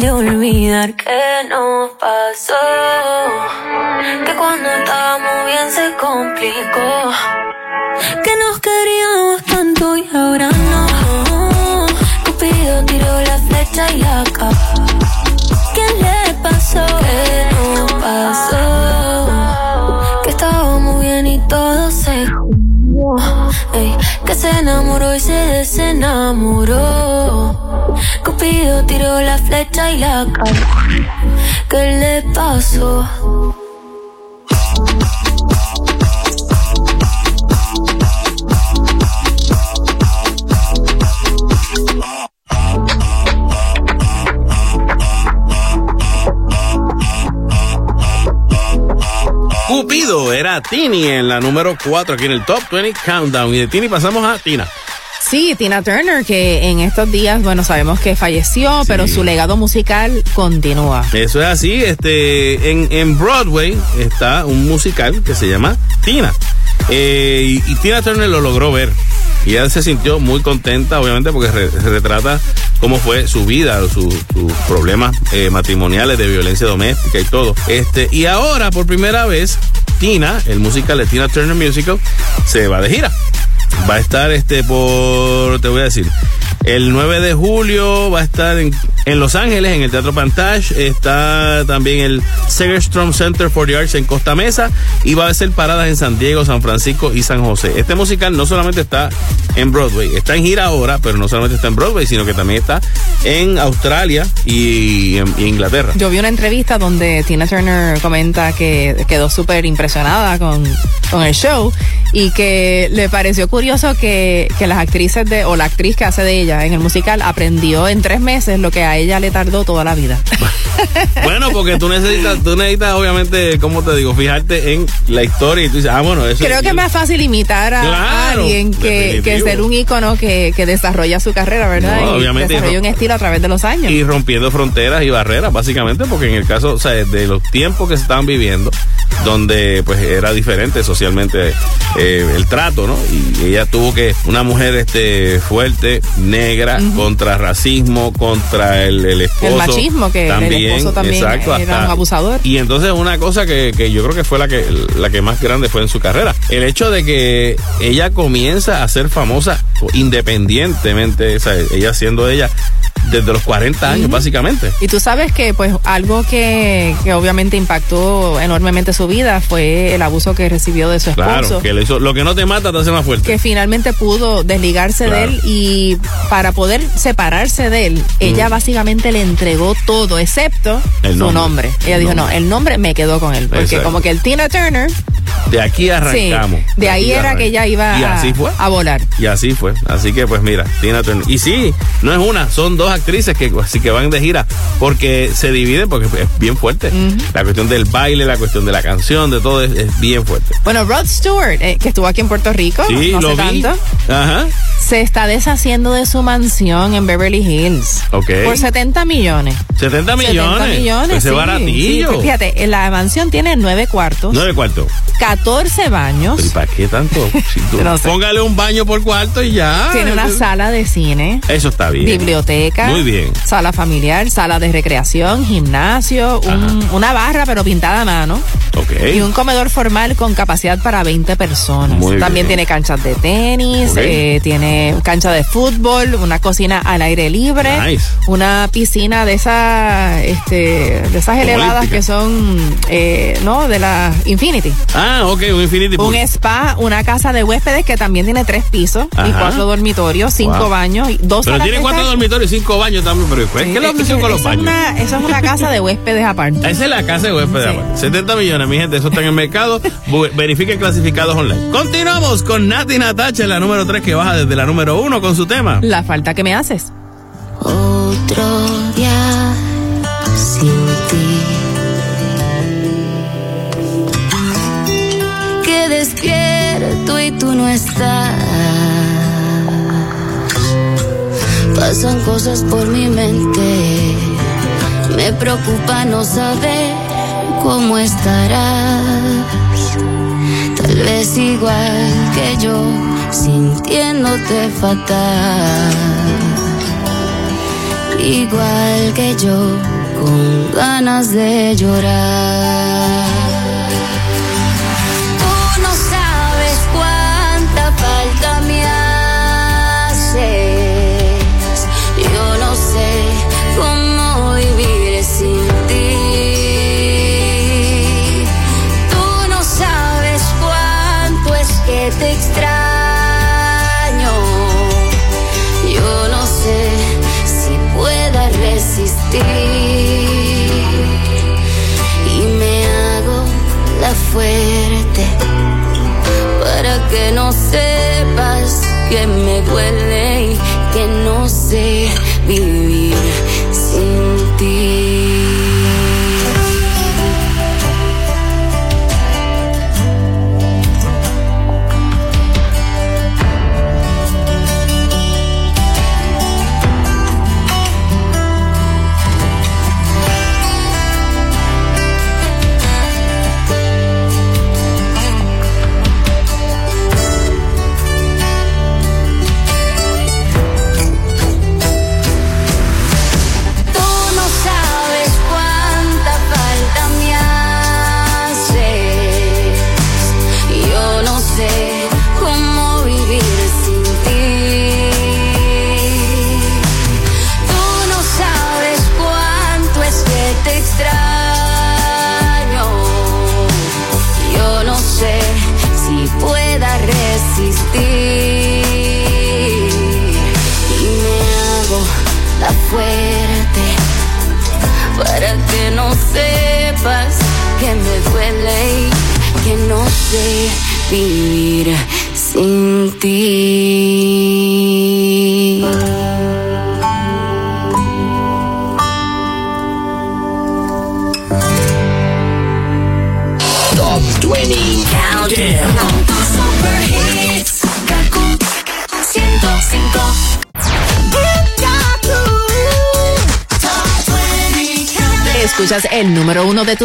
de olvidar que nos pasó. Que cuando estábamos bien se complicó, que nos queríamos tanto y ahora no. Cupido tiró la flecha y la capa. ¿Qué le pasó? ¿Qué no pasó? Que estábamos bien y todo se Ey, que se enamoró y se desenamoró. Cupido tiró la flecha y la capa. ¿Qué le pasó? Cupido era Tini en la número 4 aquí en el Top 20 Countdown. Y de Tini pasamos a Tina. Sí, Tina Turner, que en estos días, bueno, sabemos que falleció, pero su legado musical continúa. Eso es así. Este, en, en Broadway está un musical que se llama Tina. Eh, y, y Tina Turner lo logró ver. Y ella se sintió muy contenta, obviamente, porque re- se retrata cómo fue su vida, su- sus problemas eh, matrimoniales de violencia doméstica y todo. Este, y ahora, por primera vez, Tina, el musical de Tina Turner Musical, se va de gira. Va a estar este por, te voy a decir, el 9 de julio va a estar en, Los Ángeles, en el Teatro Pantage. Está también el Segerstrom Center for the Arts en Costa Mesa. Y va a ser paradas en San Diego, San Francisco y San José. Este musical no solamente está en Broadway, está en gira ahora, pero no solamente está en Broadway, sino que también está en Australia y en Inglaterra. Yo vi una entrevista donde Tina Turner comenta que quedó súper impresionada con, con el show y que le pareció curioso que, que las actrices de, o la actriz que hace de ella en el musical aprendió en tres meses lo que a ella le tardó toda la vida. *laughs* Bueno, porque tú necesitas, tú necesitas obviamente, ¿cómo te digo? Fijarte en la historia y tú dices, ah, bueno, eso Creo que es más fácil imitar a, Claro, alguien que, que ser un ícono que, que desarrolla su carrera, ¿verdad? No, y obviamente, desarrolla un estilo a través de los años. y rompiendo fronteras y barreras, básicamente, porque en el caso, o sea, de los tiempos que se estaban viviendo, donde pues era diferente socialmente eh, el trato, ¿no? Y ella tuvo que, una mujer este fuerte, negra, contra racismo, contra el, el esposo. El machismo, que el esposo también era un abusador. Y entonces una cosa que, que yo creo que fue la que, la que más grande fue en su carrera. El hecho de que ella comienza a ser famosa independientemente, o sea, ella siendo ella desde los 40 años, básicamente. Y tú sabes que pues algo que, que obviamente impactó enormemente su vida fue el abuso que recibió de su esposo. Claro, que le hizo, lo que no te mata te hace más fuerte. que finalmente pudo desligarse Claro. de él y para poder separarse de él, ella básicamente le entregó todo excepto El su nombre. nombre. Ella El dijo, nombre. no, el nombre me quedó con él. Porque Exacto. como que el Tina Turner, De aquí arrancamos. sí, de ahí era arrancamos. que ella iba Y a, así fue. a volar. Y así fue. Así que, pues mira, Tina Turner. Y sí, no es una, son dos actrices que así que van de gira porque se dividen porque es bien fuerte. La cuestión del baile, la cuestión de la canción, de todo es, es bien fuerte. Bueno, Rod Stewart, eh, que estuvo aquí en Puerto Rico, Sí, no lo vi. tanto, Ajá. Se está deshaciendo de su mansión en Beverly Hills. Ok. Por 70 millones. 70 millones. 70 millones. Ese sí, baratillo. sí. Fíjate, la mansión tiene nueve cuartos, Nueve cuartos. 14 baños. ¿Y para qué tanto? *laughs* Si tú- No sé. Póngale un baño por cuarto y ya. Tiene una sala de cine, Eso está bien. biblioteca, Muy bien. sala familiar, sala de recreación, gimnasio, un- una barra pero pintada a mano Ok. y un comedor formal con capacidad para 20 personas. Muy También bien. tiene canchas de tenis, eh, tiene cancha de fútbol, una cocina al aire libre, Nice. una piscina de esas, este, de esas elevadas que son, eh, no, de la Infinity. Ah, ok, un Infinity. Un spa, una casa de huéspedes que también tiene tres pisos y cuatro dormitorios, cinco Wow. baños, y dos Pero tiene cuatro dormitorios y cinco baños también. Pero ¿cuál- ¿qué es la Eh, obsesión con los baños? una- Eso es una casa de huéspedes aparte. Esa es la casa de huéspedes. aparte. 70 millones, mi gente. Eso está en el mercado. Verifiquen clasificados online. Continuamos con Nati Natacha, la número 3 que baja desde la número 1 con su tema. La falta que me haces. Otro día sin ti. Que despierto y tú no estás. Pasan cosas por mi mente. Me Me preocupa no saber cómo estarás. Tal vez igual que yo, sintiéndote fatal. Igual que yo, con ganas de llorar. Para que no sepas que me duele y que no sé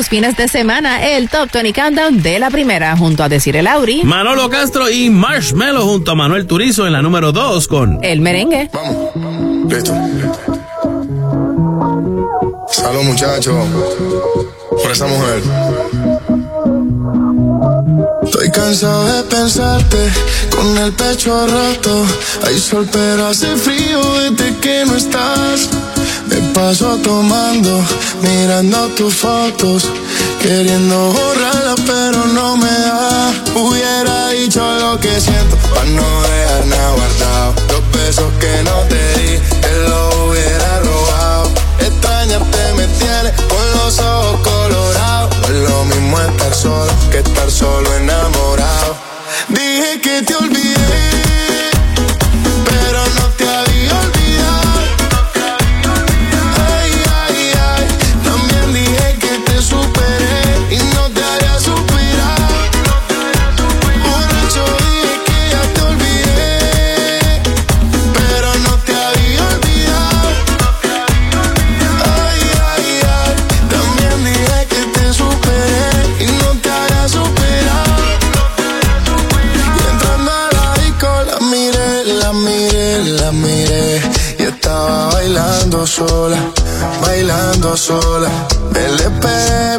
tus fines de semana, el Top 20 Countdown de la primera, junto a Decir el Auri. Manolo Castro y Marshmello junto a Manuel Turizo en la número 2 con El merengue. Listo. Salud, muchachos. Por esa mujer. Estoy cansado de pensarte con el pecho roto. Hay sol, pero hace frío desde que no estás. Paso tomando, mirando tus fotos. Queriendo borrarlas, pero no me da. Hubiera dicho lo que siento, para no dejar nada guardado. Los besos que no te di, te lo hubiera robado. Extrañarte me tiene con los ojos colorados. No es lo mismo estar solo que estar solo enamorado. Dije que te olvidé,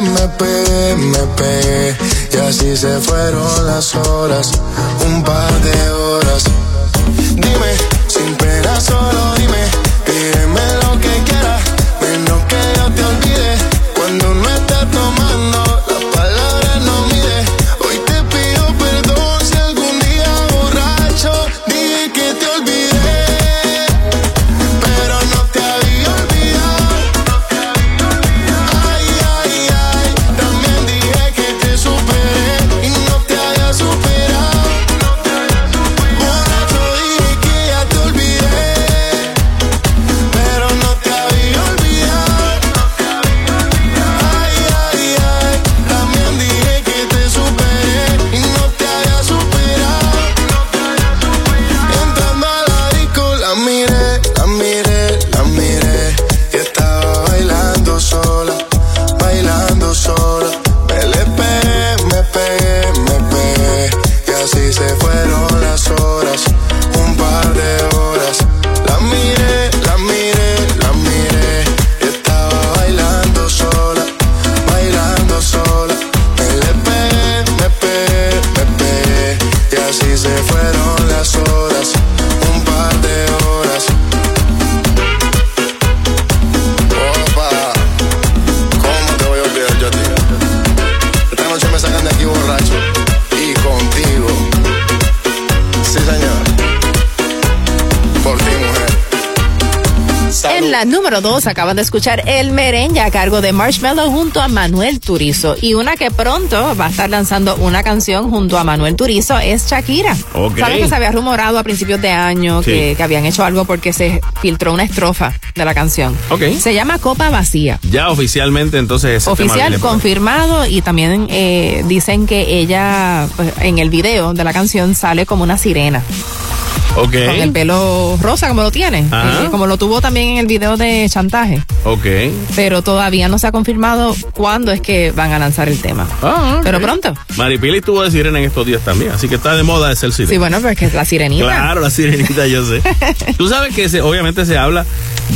me pegué, me pegué y así se fueron las horas, un par de horas. Acaban de escuchar El Merengue a cargo de Marshmello junto a Manuel Turizo. Y una que pronto va a estar lanzando una canción junto a Manuel Turizo es Shakira. Ok. ¿Sabes que se había rumorado a principios de año Sí. que, que habían hecho algo porque se filtró una estrofa de la canción? Ok. Se llama Copa Vacía. Ya oficialmente entonces Oficial confirmado y también eh, dicen que ella pues, en el video de la canción sale como una sirena. Ok. Con el pelo rosa como lo tiene, Ajá. eh, como lo tuvo también en el video de chantaje. Ok. Pero todavía no se ha confirmado cuándo es que van a lanzar el tema. Ah. Pero pronto. Maripili estuvo de sirena en estos días también, así que está de moda de ser sirena. Sí, bueno, pues que es la sirenita. Claro, la sirenita, yo sé. *laughs* Tú sabes que se, obviamente se habla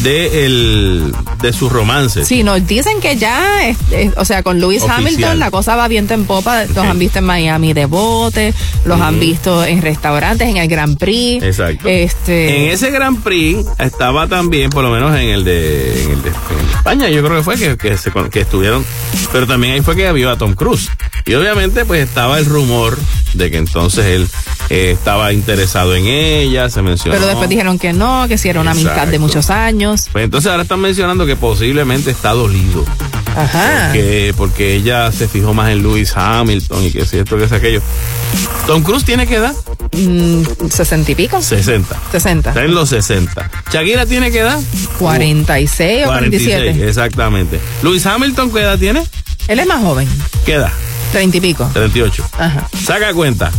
de, el, de sus romances. Sí, nos dicen que ya, es- es- o sea, con Lewis Oficial. Hamilton la cosa va viento en popa. Los han visto en Miami de bote, los han visto en restaurantes, en el Grand Prix. Exacto. Este, En ese Grand Prix estaba también, por lo menos en el de, en el de en España, yo creo que fue que, que, se que estuvieron, pero también ahí fue que vio a Tom Cruise. Y obviamente pues estaba el rumor de que entonces él eh, estaba interesado en ella, se mencionó. pero después dijeron que no, que si era una amistad de muchos años. Pues entonces ahora están mencionando que posiblemente está dolido. Ajá. Que, porque ella se fijó más en Lewis Hamilton y que si esto, que es aquello. Tom Cruise tiene que edad? Mm, ¿Sesenta y pico? 60. 60. Está en los 60. Shakira tiene que edad? 46 o 47. exactamente. Luis Hamilton, ¿qué edad tiene? Él es más joven, ¿Qué edad? 30 y pico. 38. Ajá. Saca cuenta.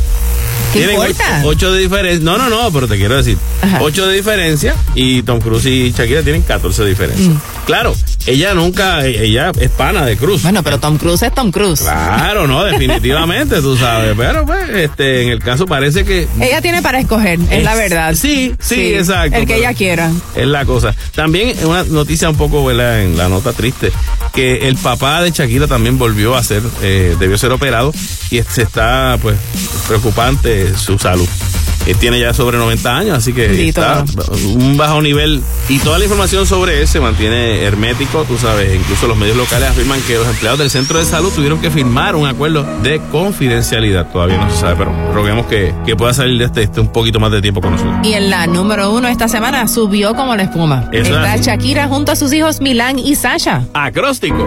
¿Qué Tienen importa? 8 de diferencia. No, no, no, pero te quiero decir. 8 de diferencia y Tom Cruise y Shakira tienen 14 de diferencia. Mm. Claro, ella nunca, ella es pana de Cruz. Bueno, pero Tom Cruise es Tom Cruise. Claro, no, definitivamente, tú sabes. *laughs* Pero pues, este, en el caso parece que Ella tiene para escoger, es, Es- la verdad. sí, sí, exacto, El que ella quiera. Es la cosa. También una noticia un poco, ¿verdad? En la nota triste, que el papá de Shakira también volvió a ser, eh, debió ser operado y se está, pues, preocupante su salud. Él tiene ya sobre 90 años, así que está un bajo nivel y toda la información sobre él se mantiene hermético, tú sabes, incluso los medios locales afirman que los empleados del centro de salud tuvieron que firmar un acuerdo de confidencialidad, todavía no se sabe, pero roguemos que, que pueda salir de este, este un poquito más de tiempo con nosotros. Y en la número uno esta semana subió como la espuma. Eso Está es. Shakira junto a sus hijos Milán y Sasha. Acróstico.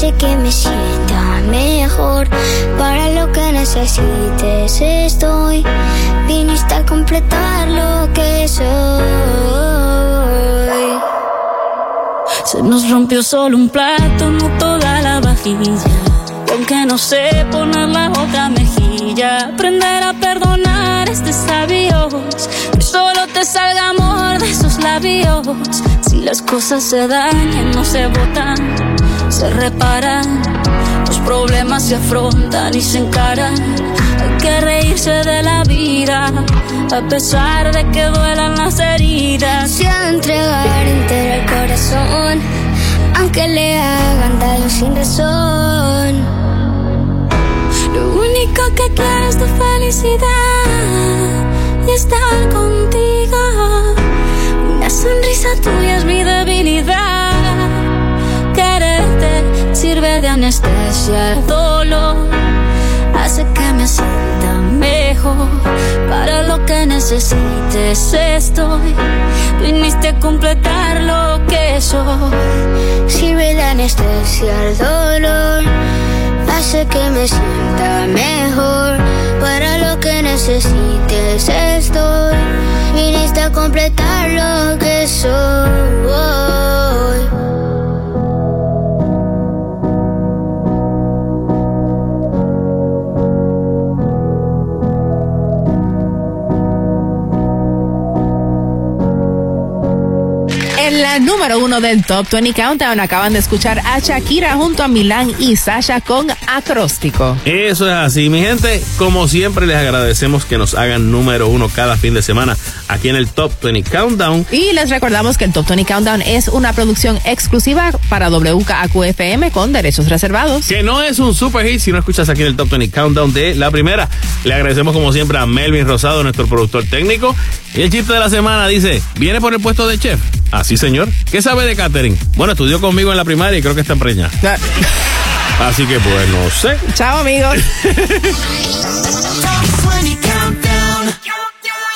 hace que me sienta mejor. Para lo que necesites estoy, viniste a completar lo que soy. Se nos rompió solo un plato, no toda la vajilla. Y aunque no sé poner la otra mejilla, aprender a perdonar de sabios. Que solo te salga amor de esos labios. Si las cosas se dañan, no se botan, se reparan. Los problemas se afrontan y se encaran. Hay que reírse de la vida, a pesar de que duelan las heridas. Se ha entregar entero el corazón, aunque le hagan daño sin razón. Lo único que quiero es tu felicidad y estar contigo. Una sonrisa tuya es mi debilidad. Quererte sirve de anestesia al dolor. Hace que me sienta Para lo que necesites estoy. Viniste a completar lo que soy. Sirve de anestesia al dolor, hace que me sienta mejor. Para lo que necesites estoy, viniste a completar lo que soy. Número uno del Top 20 Countdown. Acaban de escuchar a Shakira junto a Milán y Sasha con Acróstico. Eso es así, mi gente. Como siempre, les agradecemos que nos hagan número uno cada fin de semana aquí en el Top 20 Countdown. Y les recordamos que el Top 20 Countdown es una producción exclusiva para WKAQFM con derechos reservados. Que no es un super hit si no escuchas aquí en el Top 20 Countdown de la primera. Le agradecemos como siempre a Melvin Rosado, nuestro productor técnico. Y el chiste de la semana dice, ¿viene por el puesto de chef? Así, señor. ¿Qué sabe de catering? Bueno, estudió conmigo en la primaria y creo que está preñada. Así que pues no sé. Chao, amigos. *laughs*